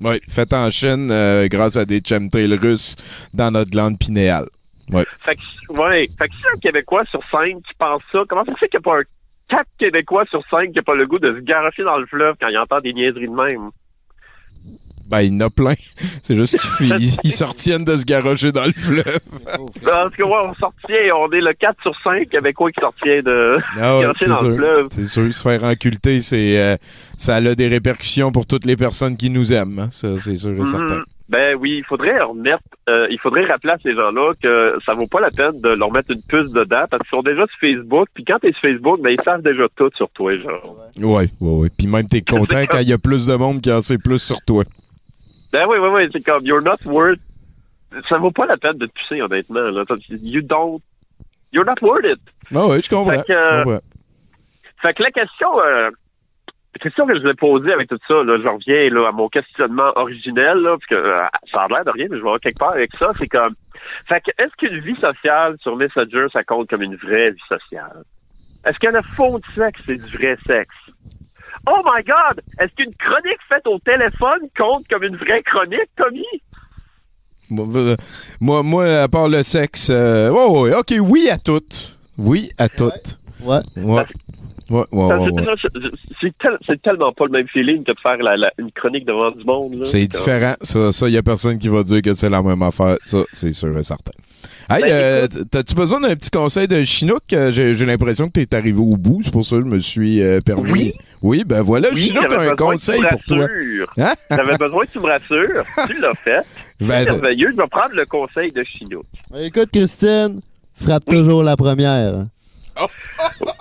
Oui, fait en Chine euh, grâce à des chemtrails russes dans notre glande pinéale. Ouais. Fait que, ouais, fait que si un Québécois sur cinq qui pense ça, comment ça se fait qu'il n'y a pas un 4 Québécois sur 5 qui n'a pas le goût de se garocher dans le fleuve quand il entend des niaiseries de même? Ben, il y en a plein. *laughs* C'est juste qu'ils *laughs* ils- ils se retiennent de se garrocher dans le fleuve. Parce que, ouais, on sortient, on est le 4 sur 5 Québécois qui sortient de Ah ouais, garocher dans le fleuve. C'est sûr, se faire inculter, c'est, euh, ça a des répercussions pour toutes les personnes qui nous aiment. hein. Ça, c'est sûr et Mhm. certain. Ben oui, il faudrait remettre, euh, il faudrait rappeler à ces gens-là que ça vaut pas la peine de leur mettre une puce dedans parce qu'ils sont déjà sur Facebook. Puis quand t'es sur Facebook, ben ils savent déjà tout sur toi, genre. Ouais, ouais, ouais. Puis même, t'es content quand il y a plus de monde qui en sait plus sur toi. Ben oui, oui, oui, c'est comme you're not worth. Ça vaut pas la peine de te pousser, honnêtement. Là. You don't. You're not worth it. Ah ouais, je comprends. Fait que, euh, je comprends. Fait que la question, euh, la question que je voulais poser avec tout ça, là, je reviens là, à mon questionnement originel, là, parce que euh, ça a l'air de rien, mais je vais avoir quelque part avec ça, c'est comme, fait que est-ce qu'une vie sociale sur Messenger, ça compte comme une vraie vie sociale? Est-ce que le fond de sexe, c'est du vrai sexe? Oh my God! Est-ce qu'une chronique faite au téléphone compte comme une vraie chronique, Tommy? Moi, euh, Moi, à part le sexe, euh, ouais, ok, oui à toutes. Oui à toutes. Ouais. Ouais. Ouais, ouais, Ça, ouais, c'est- ouais. c'est- C'est tel- c'est tellement pas le même feeling que de faire la- la- une chronique devant du monde. C'est différent. Ça, ça, y a personne qui va dire que c'est la même affaire. Ça, c'est sûr et certain. Hey, Ben, euh, t'as-tu besoin d'un petit conseil de Chinook? Euh, J'ai l'impression que t'es arrivé au bout. C'est pour ça que je me suis euh, permis. Oui. Oui, ben voilà. Oui, Chinook a un conseil tu me pour toi. rassures. Hein? *laughs* J'avais besoin que tu me rassures. Tu l'as fait. *laughs* Ben, C'est merveilleux. Je vais prendre le conseil de Chinook. Écoute, Christine, frappe toujours la première.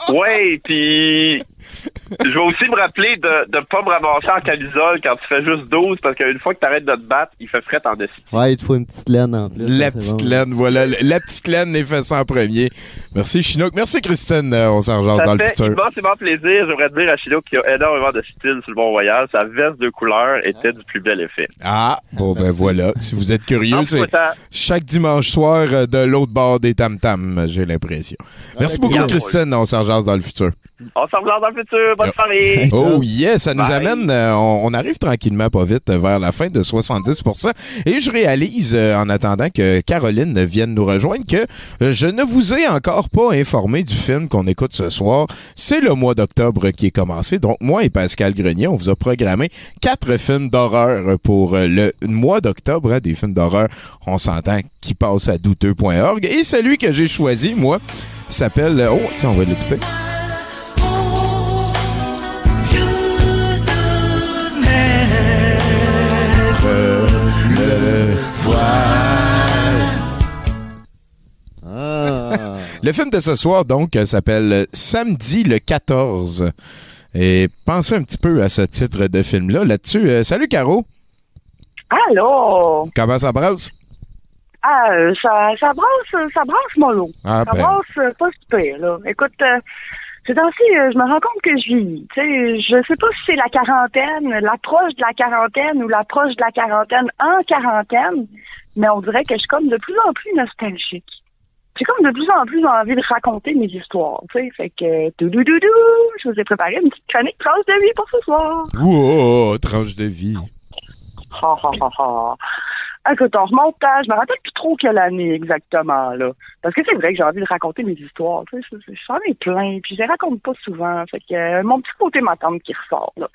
Ouais, puis *laughs* je vais aussi me rappeler de ne pas me ramasser en camisole quand tu fais juste 12 parce qu'une fois que tu arrêtes de te battre, il fait fret en esti. Ouais, il te faut une petite laine en plus. La petite bon. laine, voilà. La petite laine, les fait ça en premier. Merci, Chinook. Merci, Christine. Euh, on s'en jase Ça dans le fait futur. immensément plaisir. J'aimerais dire à Chinook qu'il y a énormément de style sur le bon voyage. Sa veste de couleur était du plus bel effet. Ah, bon, ben voilà. Si vous êtes curieux, c'est chaque dimanche soir euh, de l'autre bord des tam-tams, j'ai l'impression. Merci ben, beaucoup. Christine. On s'en jase dans le futur. On se revoit dans le futur. Bonne soirée. *laughs* Oh yes, ça nous Bye. amène, euh, on, on arrive tranquillement pas vite vers la fin de 70%. Et je réalise, euh, en attendant que Caroline vienne nous rejoindre, que euh, je ne vous ai encore pas informé du film qu'on écoute ce soir. C'est le mois d'octobre qui est commencé. Donc moi et Pascal Grenier, on vous a programmé quatre films d'horreur pour le mois d'octobre. hein, des films d'horreur, on s'entend, qui passent à douteux.org. Et celui que j'ai choisi, moi, s'appelle... Oh, tiens, on va l'écouter. Ah. *laughs* Le film de ce soir, donc, euh, s'appelle Samedi le 14. Et pensez un petit peu à ce titre de film-là. Là-dessus, euh, salut Caro. Allô? Comment ça brasse? Ah, euh, ça, ça brasse, ça brasse mollo. Ah, ça ben. brasse pas super, là. Écoute, euh, ces temps-ci, je me rends compte que je vis. Tu sais, je sais pas si c'est la quarantaine, l'approche de la quarantaine ou l'approche de la quarantaine en quarantaine, mais on dirait que je suis comme de plus en plus nostalgique. J'ai comme de plus en plus envie de raconter mes histoires, tu sais. Fait que, tout doudou, je vous ai préparé une petite chronique trace de vie pour ce soir. Wow, tranche de vie. Ha, ha, ha, ha. Écoute, on remonte à, je me rappelle plus trop quelle année exactement, là. Parce que c'est vrai que j'ai envie de raconter mes histoires, tu sais, je- je- j'en ai plein, puis je les raconte pas souvent. Fait que, euh, mon petit côté ma tante qui ressort, là.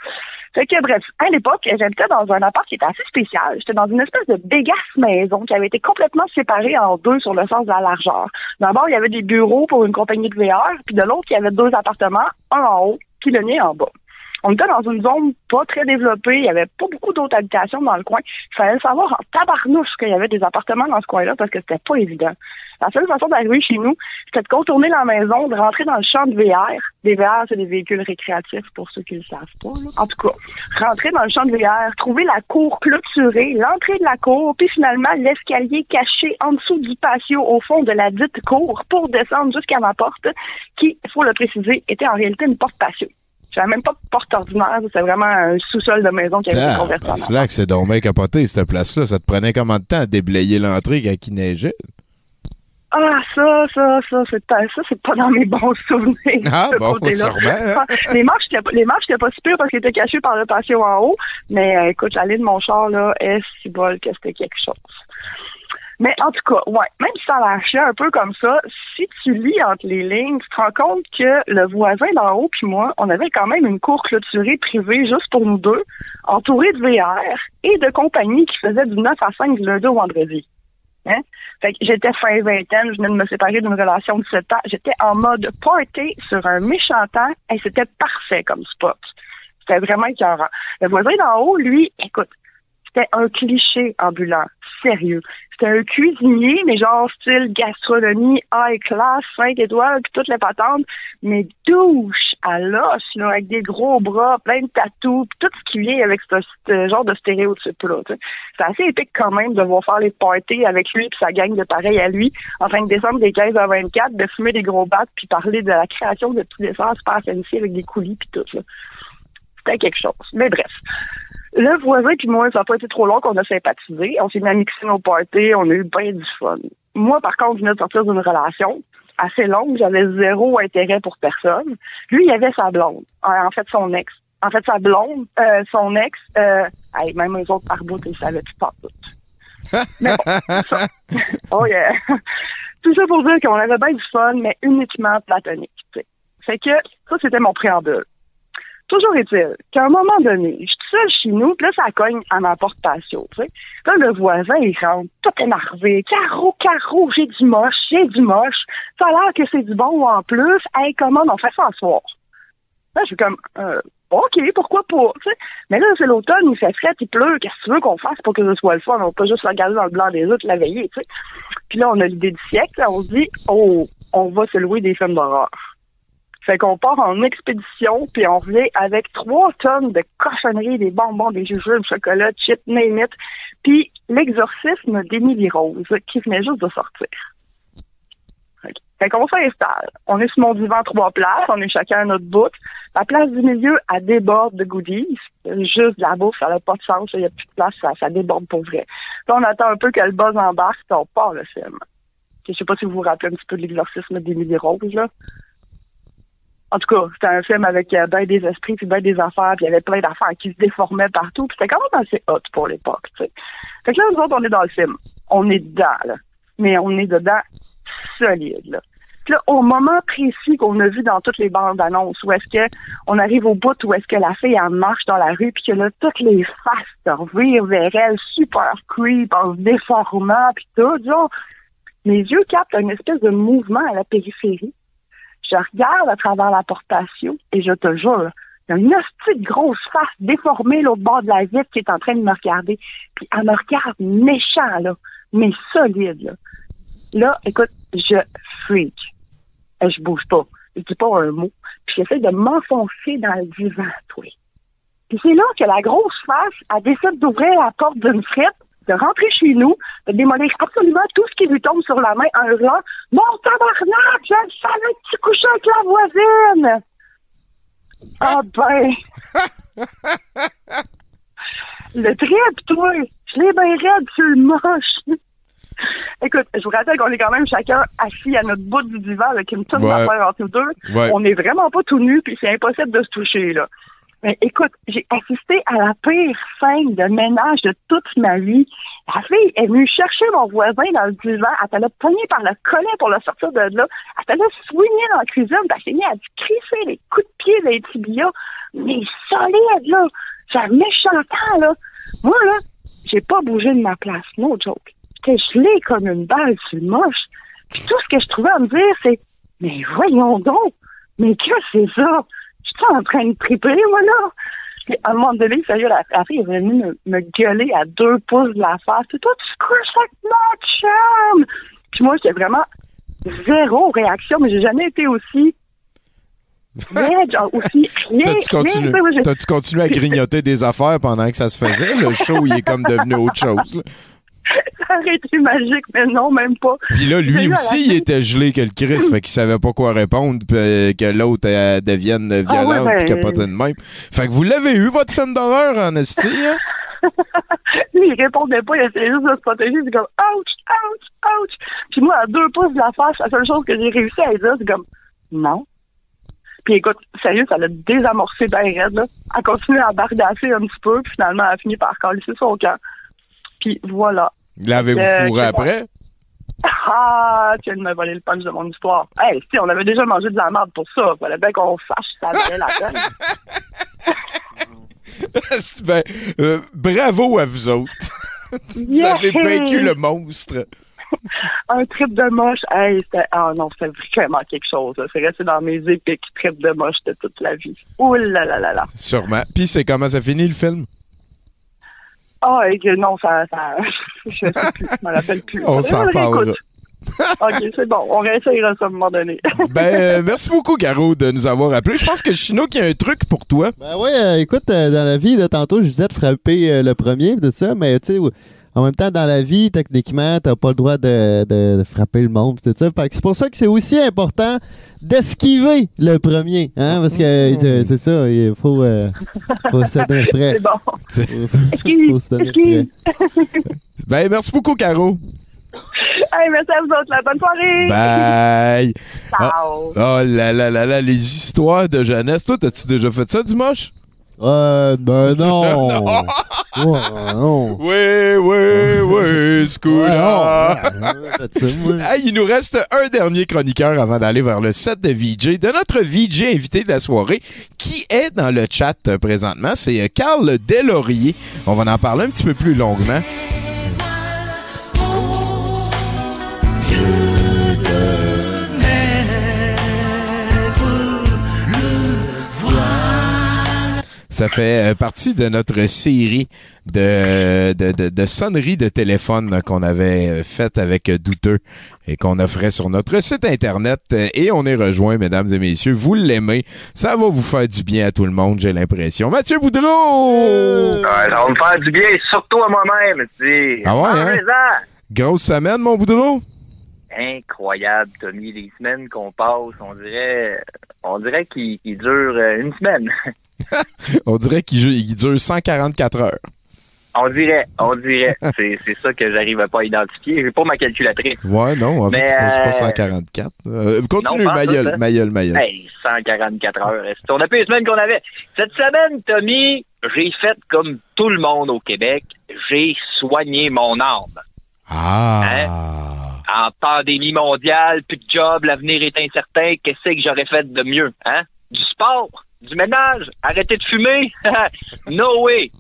Fait que, bref, à l'époque, j'habitais dans un appart qui était assez spécial. J'étais dans une espèce de bégasse maison qui avait été complètement séparée en deux sur le sens de la largeur. D'abord, il y avait des bureaux pour une compagnie de VR, puis de l'autre, il y avait deux appartements, un en haut, puis le mien en bas. On était dans une zone pas très développée, il y avait pas beaucoup d'autres habitations dans le coin. Il fallait savoir en tabarnouche qu'il y avait des appartements dans ce coin-là parce que c'était pas évident. La seule façon d'arriver chez nous, c'était de contourner la maison, de rentrer dans le champ de VR. Des VR, c'est des véhicules récréatifs pour ceux qui ne le savent pas. là. En tout cas, rentrer dans le champ de VR, trouver la cour clôturée, l'entrée de la cour, puis finalement l'escalier caché en dessous du patio au fond de la dite cour pour descendre jusqu'à ma porte, qui, il faut le préciser, était en réalité une porte patio. J'avais même pas de porte ordinaire, c'était vraiment un sous-sol de maison qui avait été Ah, converti c'est là que c'est donc bien capoté, cette place-là. Ça te prenait combien de temps à déblayer l'entrée quand il neigeait? Ah, ça, ça, ça, c'est pas, ça, c'est pas dans mes bons *laughs* souvenirs. Ah, bon, sûrement, hein? les marches, les marches, étaient pas si parce qu'elles étaient cachées par le patio en haut. Mais, euh, écoute, la ligne de mon char, là, est si bol que c'était quelque chose. Mais en tout cas, ouais, même si ça l'air un peu comme ça, si tu lis entre les lignes, tu te rends compte que le voisin d'en haut puis moi, on avait quand même une cour clôturée privée juste pour nous deux, entourée de VR et de compagnies qui faisaient du 9 à 5 du lundi au vendredi. Hein? Fait que j'étais fin vingtaine, je venais de me séparer d'une relation de 7 ans. J'étais en mode party sur un méchant temps et c'était parfait comme spot. C'était vraiment écœurant. Le voisin d'en haut, lui, écoute, c'était un cliché ambulant. C'était un cuisinier, mais genre style gastronomie high class, 5 étoiles, puis toutes les patentes, mais douche à l'os, avec des gros bras, plein de tatous, puis tout ce qui vient avec ce, genre de stéréotype-là. C'est assez épique quand même de voir faire les parties avec lui puis sa gang de pareil à lui, en train de descendre des 15 à 24, de fumer des gros battes, puis parler de la création de petits desserts super fancy avec des coulis puis tout. C'était quelque chose. Mais bref. Le voisin puis moi, ça n'a pas été trop long qu'on a sympathisé. On s'est mis à mixer nos parties, on a eu bien du fun. Moi, par contre, je venais de sortir d'une relation assez longue, j'avais zéro intérêt pour personne. Lui, il avait sa blonde, en fait son ex. En fait, sa blonde, euh, son ex, euh, hey, même eux autres par bout, ils savaient tout pas tout. *laughs* Mais bon, c'est ça. Oh yeah. *laughs* Tout ça pour dire qu'on avait bien du fun, mais uniquement platonique. tu sais. Fait que ça, c'était mon préambule. Toujours est-il qu'à un moment donné, je suis seule chez nous, puis là, ça cogne à ma porte patio, tu sais. Là, le voisin, il rentre, tout énervé. Caro, caro, j'ai du moche, j'ai du moche. Ça a l'air que c'est du bon en plus. Hey, comment on fait ça ce soir? Là, je suis comme, euh, OK, pourquoi pas, tu sais. Mais là, c'est l'automne, il fait frais, il pleut. Qu'est-ce que tu veux qu'on fasse pour que ce soit le fun? On pas juste regarder dans le blanc des autres la veillée, tu sais. Puis là, on a l'idée du siècle. là, on se dit, oh, on va se louer des films d'horreur. Fait qu'on part en expédition, puis on revient avec trois tonnes de cochonneries, des bonbons, des jujubes, chocolat, chips, name it, puis l'exorcisme d'Émilie Rose, qui venait juste de sortir. Fait qu'on s'installe. On est sur mon divan trois places, on est chacun à notre bout. La place du milieu, elle déborde de goodies. Juste de la bouffe, ça n'a pas de sens. Il n'y a plus de place, ça, ça déborde pour vrai. Là, on attend un peu que le buzz embarque, puis on part le film. Je sais pas si vous vous rappelez un petit peu de l'exorcisme d'Émilie Rose, là. En tout cas, c'était un film avec euh, ben des esprits puis ben des affaires, puis il y avait plein d'affaires qui se déformaient partout, puis c'était quand même assez hot pour l'époque, tu sais. Fait que là, nous autres, on est dans le film. On est dedans, là. Mais on est dedans solide, là. Là, au moment précis qu'on a vu dans toutes les bandes annonces, où est-ce que on arrive au bout, où est-ce que la fille, elle marche dans la rue, puis que là, toutes les faces se revirent vers elle, super creep, en se déformant, puis tout, genre, mes yeux captent une espèce de mouvement à la périphérie. Je regarde à travers la porte patio et je te jure, il y a une de grosse face déformée l'autre bord de la vitre qui est en train de me regarder. Puis elle me regarde méchant, là, mais solide, là. Là, écoute, je freak. Et je bouge pas. Je dis pas un mot. Puis j'essaie de m'enfoncer dans le divan, toi. Puis c'est là que la grosse face, elle décide d'ouvrir la porte d'une frite, de rentrer chez nous, de démolir absolument tout ce qui lui tombe sur la main en hurlant « Mon tabarnak, je le savais que tu couchais avec la voisine! » Ah ben! *laughs* le trip, toi! Je l'ai bien raide sur le moche! Écoute, je vous rappelle qu'on est quand même chacun assis à notre bout du divan avec une tonne Ouais. d'affaires entre nous deux. Ouais. On n'est vraiment pas tout nus, puis c'est impossible de se toucher, là. Mais écoute, j'ai assisté à la pire scène de ménage de toute ma vie. La fille est venue chercher mon voisin dans le divan. Elle l'a pogné par le collet pour le sortir de là. Elle l'a soigné dans la cuisine. Puis elle s'est mise à se crisser les coups de pied les tibias. Mais solide, là. C'est un méchant là. Moi, là, j'ai pas bougé de ma place. No joke. J'étais gelée comme une balle sur le moche. Puis tout ce que je trouvais à me dire, c'est Mais voyons donc! Mais que c'est ça? Je suis en train de triper, moi, là? Puis, à un moment donné, sérieux, la, la fille est venue me, me gueuler à deux pouces de la face. C'est toi, tu couches avec notre chum! Puis moi, j'étais vraiment zéro réaction, mais j'ai jamais été aussi genre aussi rien. T'as-tu continué, rien, j'ai- t'as-tu continué à grignoter des affaires pendant que ça se faisait? Le show, il est comme devenu autre chose. *laughs* Ça aurait été magique, mais non, même pas. Puis là, lui aussi, il était gelé que le Christ, fait qu'il savait pas quoi répondre, puis euh, que l'autre euh, devienne violente, Ah ouais, ben- capotait de même. Fait que vous l'avez eu, votre film d'horreur, en esti, hein? Lui, *laughs* il répondait pas, il essayait juste de se protéger. C'est comme, ouch, ouch, ouch. Puis moi, à deux pouces de la face, la seule chose que j'ai réussi à dire, c'est comme, non. Puis écoute, sérieux, ça l'a désamorcé bien raide, là. Elle continue à bardasser un petit peu, puis finalement, elle a fini par calisser son camp. Puis voilà. L'avez-vous Euh, fourré après? *laughs* Ah, tu viens de me voler le punch de mon histoire. Hey, si, on avait déjà mangé de la merde pour ça. Fallait bien qu'on sache ça valait la peine. *laughs* ben, euh, bravo à vous autres. *laughs* vous Yeah! avez vaincu le monstre. un trip de moche, hey, c'était, ah non, c'était vraiment quelque chose. C'est resté dans mes épiques trips de moche de toute la vie. Ouh là là là là. Sûrement. Puis c'est comment ça finit, le film? Ah, et que non, ça, ça, *laughs* je je me rappelle plus. On s'en parlera. réécoute. *laughs* ok, c'est bon, on réessayera ça à un moment donné. *laughs* Ben, euh, merci beaucoup, Caro, de nous avoir appelé. Je pense que Chino qui a un truc pour toi. Ben ouais, euh, écoute, euh, dans la vie, là, tantôt, je disais de frapper euh, le premier, tout ça, mais tu sais, en même temps, dans la vie, techniquement, t'as pas le droit de, de- de frapper le monde, tout ça. Fait que c'est pour ça que c'est aussi important d'esquiver le premier, hein, parce que euh, c'est ça, il faut, euh, faut se tenir *laughs* prêt. C'est bon. Faut, faut se tenir prêt. Ben, merci beaucoup, Caro. hey, merci à vous autres, la bonne soirée. Bye. Ciao. Oh, oh là là là là, les histoires de jeunesse. Toi, t'as-tu déjà fait ça, Dimanche? Euh, ben *laughs* non. Ouais, non. Oui, oui, oui, Hey, il nous reste un dernier chroniqueur avant d'aller vers le set de VJ, de notre VJ invité de la soirée, qui est dans le chat euh, présentement. C'est euh, Carl Delaurier. On va en parler un petit peu plus longuement. Ça fait euh, partie de notre série de, de, de, de sonneries de téléphone qu'on avait euh, faite avec euh, Douteux et qu'on offrait sur notre site Internet. Et on est rejoint, mesdames et messieurs. Vous l'aimez. Ça va vous faire du bien à tout le monde, j'ai l'impression. Mathieu Boudreau! Ouais, ça va me faire du bien, surtout à moi-même. tu sais. Ah ouais, hein? Grosse semaine, mon Boudreau? Incroyable, Tommy, les semaines qu'on passe, on dirait, on dirait durent euh, une semaine. *laughs* *laughs* On dirait qu'il il dure 144 heures. On dirait, on dirait. *laughs* c'est ça que j'arrive à pas identifier. J'ai pas ma calculatrice. Ouais, non, en fait, c'est pas, c'est pas euh, 144. Euh, continue, non, ma gueule, hein. ma gueule, ma gueule. Hey, 144 heures. Qu'on a plus les semaines qu'on avait? Cette semaine, Tommy, j'ai fait comme tout le monde au Québec. J'ai soigné mon âme. Ah! En pandémie mondiale, plus de job, l'avenir est incertain. Qu'est-ce que j'aurais fait de mieux? Hein? Du sport, du ménage, arrêter de fumer? *laughs* no way!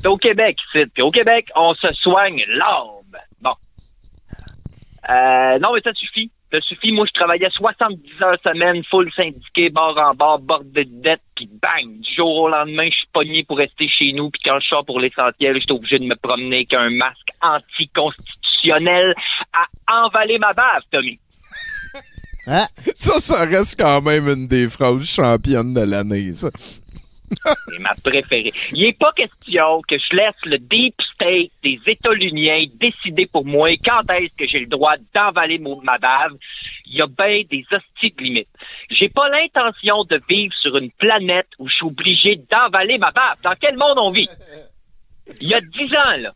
C'est au Québec, c'est. Puis au Québec, on se soigne l'âme. Bon. Euh, non, mais ça suffit. Ça suffit. Moi, je travaillais 70 heures semaine, full syndiqué, bord en bord, bordé de dettes, puis bang! Du jour au lendemain, je suis pogné pour rester chez nous, puis quand je sors pour l'essentiel, je suis obligé de me promener avec un masque anticonstitutionnel à envaler ma bave, Tommy. *laughs* *laughs* Ça, ça reste quand même une des phrases championnes de l'année, ça. *laughs* C'est ma préférée. Il n'est pas question que je laisse le deep state des États-Unis décider pour moi quand est-ce que j'ai le droit d'envaler mon- ma bave. Il y a bien des hosties de limites. J'ai pas l'intention de vivre sur une planète où je suis obligé d'envaler ma bave. Dans quel monde on vit? Il y a dix ans, là.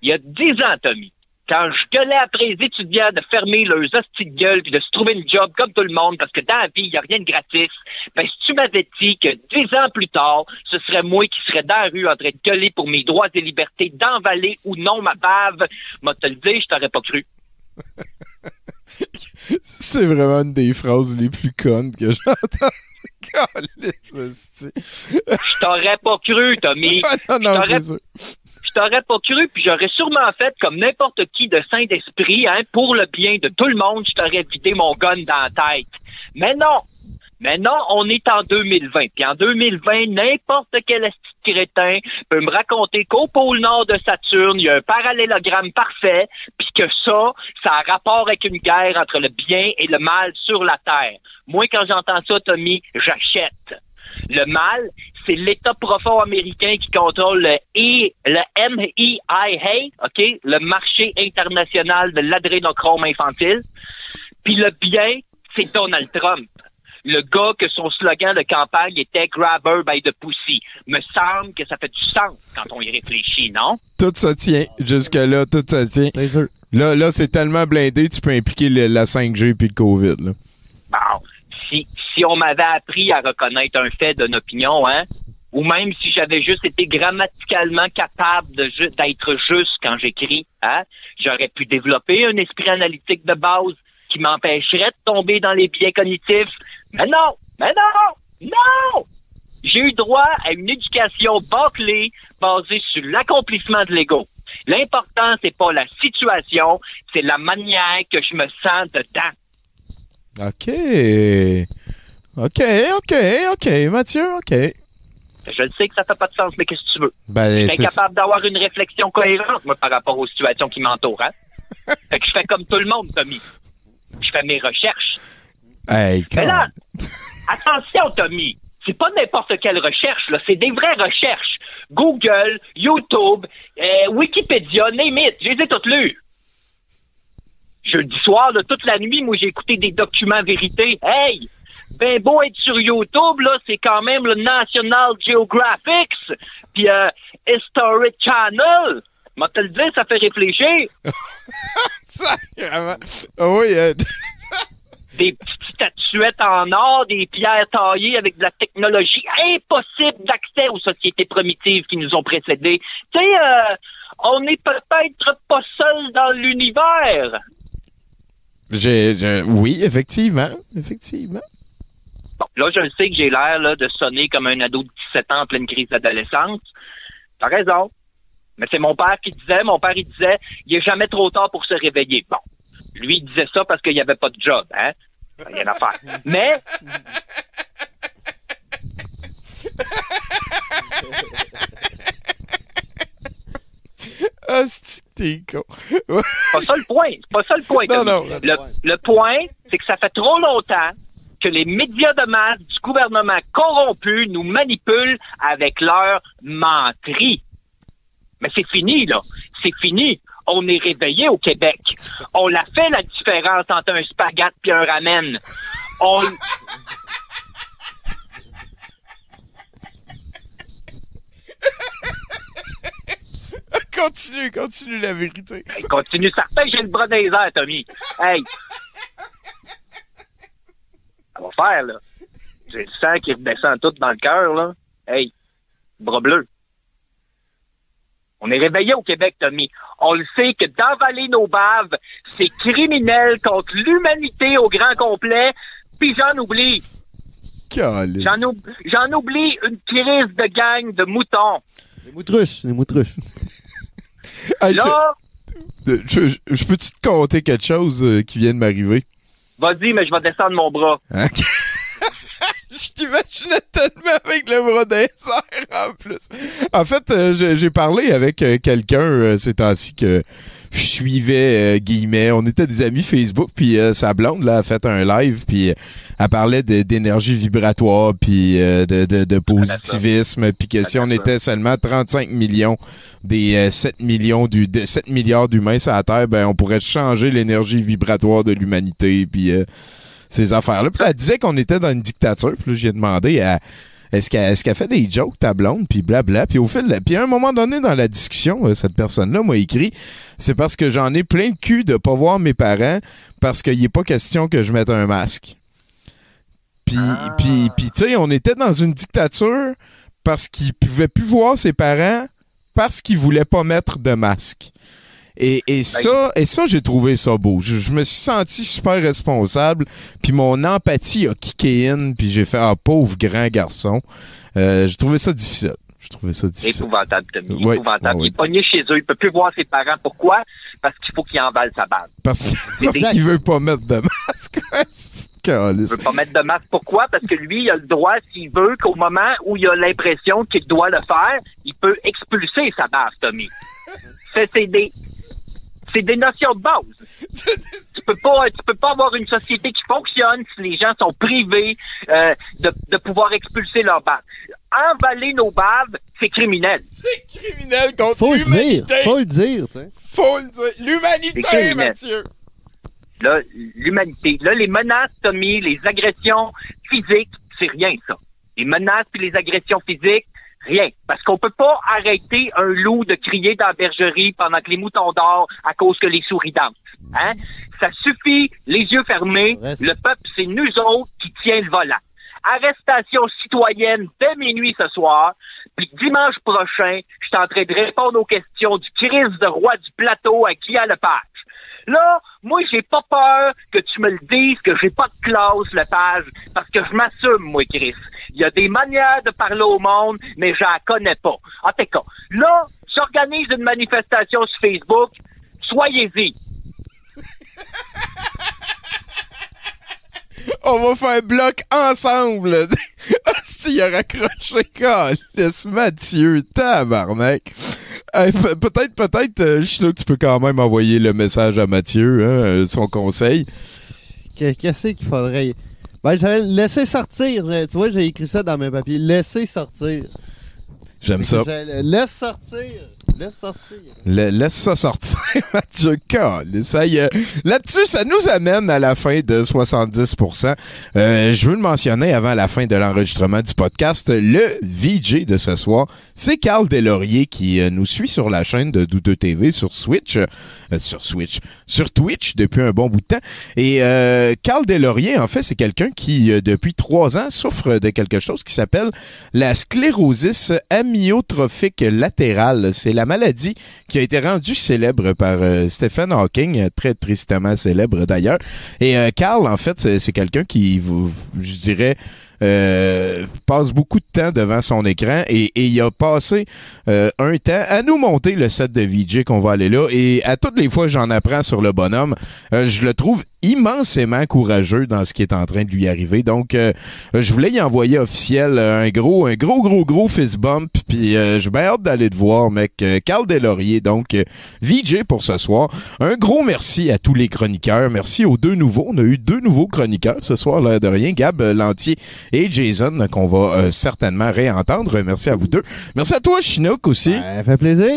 Il y a dix ans, Tommy. Quand je gueulais après les étudiants de fermer leurs hosties de gueule puis de se trouver une job comme tout le monde parce que dans la vie, il n'y a rien de gratis, ben, si tu m'avais dit que dix ans plus tard, ce serait moi qui serais dans la rue en train de gueuler pour mes droits et libertés, d'envaler ou non ma bave, moi te le dire, je t'aurais pas cru. *laughs* C'est vraiment une des phrases les plus connes que j'entends. *laughs* Je t'aurais pas cru, Tommy. *laughs* non, non, Je t'aurais- je t'aurais pas cru, puis j'aurais sûrement fait comme n'importe qui de Saint-Esprit, hein, pour le bien de tout le monde, je t'aurais vidé mon gun dans la tête. Mais non! Mais non, on est en 2020. Puis en 2020, n'importe quel crétin peut me raconter qu'au pôle nord de Saturne, il y a un parallélogramme parfait, puis que ça, ça a rapport avec une guerre entre le bien et le mal sur la Terre. Moi, quand j'entends ça, Tommy, j'achète. Le mal, c'est l'État profond américain qui contrôle le, E- le MEIA, OK, le marché international de l'adrénochrome infantile. Puis le bien, c'est Donald Trump. Le gars que son slogan de campagne était Grabber by the Pussy. Me semble que ça fait du sens quand on y réfléchit, non? Tout ça tient. Jusque-là, tout ça tient. Là, là c'est tellement blindé, tu peux impliquer le- la 5G puis le COVID. Là. Si, on m'avait appris à reconnaître un fait d'une opinion, hein, ou même si j'avais juste été grammaticalement capable d'être juste quand j'écris, hein, j'aurais pu développer un esprit analytique de base qui m'empêcherait de tomber dans les biais cognitifs. Mais non, mais non, non! J'ai eu droit à une éducation bâclée basée sur l'accomplissement de l'ego. L'important, c'est pas la situation, c'est la manière que je me sens dedans. OK. OK, OK, OK. Mathieu, OK. Je le sais que ça fait pas de sens, mais qu'est-ce que tu veux? Ben, je suis incapable d'avoir une réflexion cohérente, moi, par rapport aux situations qui m'entourent, hein? *laughs* fait que je fais comme tout le monde, Tommy. Je fais mes recherches. Hey, Mais là, *laughs* attention, Tommy. C'est pas n'importe quelle recherche, là. C'est des vraies recherches. Google, YouTube, euh, Wikipédia, name it. Je les ai toutes lues. Jeudi soir, là, toute la nuit, moi, j'ai écouté des documents vérité. Hey! Ben beau être sur YouTube, là, c'est quand même le National Geographic, puis euh, History Channel. Moi, te le dire, ça fait réfléchir. *laughs* Sacrément. Ah oui, euh, *laughs* des petites statuettes en or, des pierres taillées avec de la technologie impossible d'accès aux sociétés primitives qui nous ont précédés. Tu sais, euh, on n'est peut-être pas seul dans l'univers. j'ai- oui, effectivement. Effectivement. Bon, là, je sais que j'ai l'air là, de sonner comme un ado de 17 ans en pleine crise d'adolescence. T'as raison. Mais c'est mon père qui disait, mon père, il disait, il est jamais trop tard pour se réveiller. Bon. Lui, il disait ça parce qu'il n'y avait pas de job, hein? Rien à faire. Mais, Ah, c'est pas ça le point. C'est pas ça le point. Non, non. Le, le point, c'est que ça fait trop longtemps que les médias de masse du gouvernement corrompu nous manipulent avec leur menterie. Mais c'est fini, là. C'est fini. On est réveillé au Québec. On l'a fait, la différence entre un spaghette et un ramen. On... *laughs* continue, continue la vérité. Hey, continue certain, j'ai le bras dans les airs, Tommy. Hey! Ça va faire, là. J'ai le sang qui redescend tout dans le cœur, là. Hey! Bras bleu. On est réveillé au Québec, Tommy. On le sait que d'avaler nos baves, c'est criminel contre l'humanité au grand complet. Puis j'en oublie. J'en oub- j'en oublie une crise de gang de moutons. Les moutruches, les moutruches. *laughs* Hey, Là, je, je- je- je peux-tu te conter quelque chose euh, qui vient de m'arriver? Vas-y, mais je vais descendre mon bras. Ok. Je t'imaginais tellement avec le bras d'un en plus. En fait, euh, j'ai- parlé avec euh, quelqu'un euh, ces temps-ci que je suivais, euh, guillemets. On était des amis Facebook, puis euh, sa blonde là, a fait un live, puis elle parlait d'énergie vibratoire, puis euh, de, de, de positivisme, puis que si on était seulement 35 millions des euh, 7 millions du de 7 milliards d'humains sur la Terre, ben on pourrait changer l'énergie vibratoire de l'humanité, puis euh, ces affaires-là. Puis là, elle disait qu'on était dans une dictature. Puis là, j'ai demandé à est-ce qu'elle est-ce qu'elle fait des jokes, ta blonde, puis blabla. Puis au fil, puis à un moment donné dans la discussion, euh, cette personne-là m'a écrit, c'est parce que j'en ai plein le cul de pas voir mes parents parce qu'il n'est pas question que je mette un masque. Puis, puis, puis tu sais, on était dans une dictature parce qu'il pouvait plus voir ses parents parce qu'il voulait pas mettre de masque. Et, et ça, et ça j'ai trouvé ça beau. Je, je me suis senti super responsable, puis mon empathie a kické in, puis j'ai fait ah pauvre grand garçon. Euh, j'ai trouvé ça difficile. J'ai trouvais ça difficile. Épouvantable, Tommy. Oui, Épouvantable. oui. Il est pogné chez eux. Il peut plus voir ses parents. Pourquoi? Parce qu'il faut qu'il emballe sa base. Parce, parce qu'il veut pas mettre de masque. *laughs* Il veut pas mettre de masque. Pourquoi? Parce que lui, il a le droit, s'il veut, qu'au moment où il a l'impression qu'il doit le faire, il peut expulser sa base, Tommy. C'est c'est des, notions de base. *laughs* tu peux pas, tu peux pas avoir une société qui fonctionne si les gens sont privés euh, de, de pouvoir expulser leur base. Emballer nos baves, c'est criminel. C'est criminel contre Faut le dire. l'humanité. Faut le dire, tu sais. Faut le dire. L'humanité. Mathieu. Là, l'humanité. Là, les menaces, Tommy, les agressions physiques, c'est rien, ça. Les menaces puis les agressions physiques, rien. Parce qu'on peut pas arrêter un loup de crier dans la bergerie pendant que les moutons dorment à cause que les souris dansent. Hein? Ça suffit, les yeux fermés. Le peuple, c'est nous autres qui tient le volant. Arrestation citoyenne dès minuit ce soir. Puis dimanche prochain, je suis en train de répondre aux questions du Christ de roi du plateau à qui a le page. Là, moi, j'ai pas peur que tu me le dises que j'ai pas de classe, le page, parce que je m'assume, moi, Chris. Il y a des manières de parler au monde, mais je la connais pas. En tout cas, là, j'organise une manifestation sur Facebook. Soyez-y. *laughs* On va faire bloc ensemble. *laughs* si il a raccroché, laisse Mathieu, tabarnak. Hey, pe- peut-être, peut-être, euh, tu peux quand même envoyer le message à Mathieu, hein, euh, son conseil. Que- Qu'est-ce qu'il faudrait? Ben, j'avais laissé sortir. Tu vois, j'ai écrit ça dans mes papiers. Laisser sortir. J'aime ça. Laisse sortir. Laisse sortir. La- laisse ça sortir, *laughs* Mathieu. Ça y. Là-dessus, ça nous amène à la fin de 70%. Euh, je veux le mentionner avant la fin de l'enregistrement du podcast. Le VJ de ce soir, c'est Carl Delaurier qui euh, nous suit sur la chaîne de Doudou TV sur Switch. euh, sur Switch. Sur Twitch depuis un bon bout de temps. Et euh, Carl Delaurier, en fait, c'est quelqu'un qui, depuis trois ans, souffre de quelque chose qui s'appelle la sclérosis amyotrophique latérale. C'est la maladie qui a été rendue célèbre par euh, Stephen Hawking, euh, très tristement célèbre d'ailleurs. Et euh, Carl, en fait, c'est quelqu'un qui, je dirais, euh, passe beaucoup de temps devant son écran et, il a passé euh, un temps à nous monter le set de VJ qu'on va aller là. Et à toutes les fois j'en apprends sur le bonhomme, euh, je le trouve immensément courageux dans ce qui est en train de lui arriver. Donc, euh, je voulais y envoyer officiel un gros, un gros, gros, gros fist bump. Puis, euh, j'ai bien hâte d'aller te voir, mec. Euh, Carl Delaurier, donc VJ pour ce soir. Un gros merci à tous les chroniqueurs. Merci aux deux nouveaux. On a eu deux nouveaux chroniqueurs ce soir, là, de rien. Gab Lantier et Jason, qu'on va euh, certainement réentendre. Merci à vous deux. Merci à toi, Chinook, aussi. Ça fait plaisir.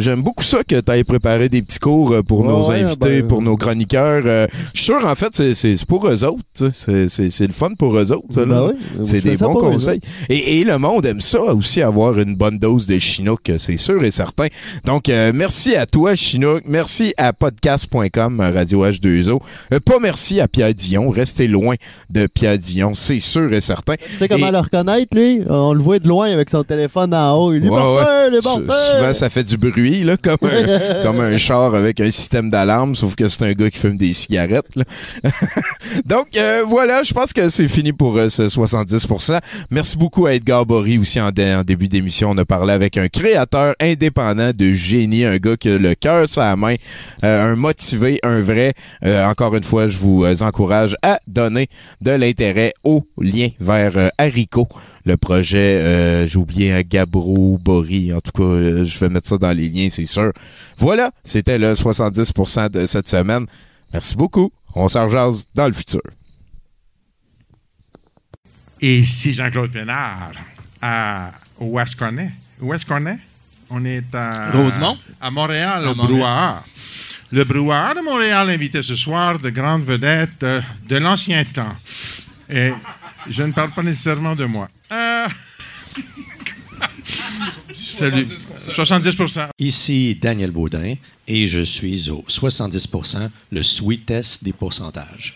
J'aime beaucoup ça que tu aies préparé des petits cours euh, pour Ouais, nos invités, ben, pour nos chroniqueurs. Euh, Je suis sûr, en fait, c'est- pour eux autres. C'est- le fun pour eux autres. Ben oui, je c'est des bons conseils. Et, et le monde aime ça aussi, avoir une bonne dose de Chinook, c'est sûr et certain. Donc, euh, merci à toi, Chinook. Merci à podcast.com, Radio H2O. Euh, pas merci à Pierre Dion. Restez loin de Pierre Dion, c'est sûr et certain. Tu sais comment Et- le reconnaître, lui? On le voit de loin avec son téléphone en haut. Il est Ouais, ouais. Souvent, ça fait du bruit, là, comme un, *laughs* comme un char avec un système d'alarme, sauf que c'est un gars qui fume des cigarettes. là. *laughs* Donc, euh, voilà, je pense que c'est fini pour euh, ce 70%. Merci beaucoup à Edgar Bory aussi en, dé- en début d'émission. On a parlé avec un créateur indépendant de génie, un gars qui a le cœur sur la main, euh, un motivé, un vrai. Euh, encore une fois, je vous euh, encourage à donner de l'intérêt au lien vers euh, Haricot, le projet, euh, j'ai oublié un Gabro, Bory, en tout cas, euh, je vais mettre ça dans les liens, c'est sûr. Voilà, c'était le 70% de cette semaine. Merci beaucoup. On s'en rejase dans le futur. Et ici Jean-Claude Pénard, à, où est-ce qu'on est? Où est-ce qu'on est? On est à... Rosemont? À Montréal, À au Montréal. Brouhaha. Le Brouhaha de Montréal invité ce soir de grandes vedettes euh, de l'ancien temps. Et je ne parle pas nécessairement de moi. Euh, Salut. 70 Ici Daniel Baudin et je suis au 70% le sweetest des pourcentages.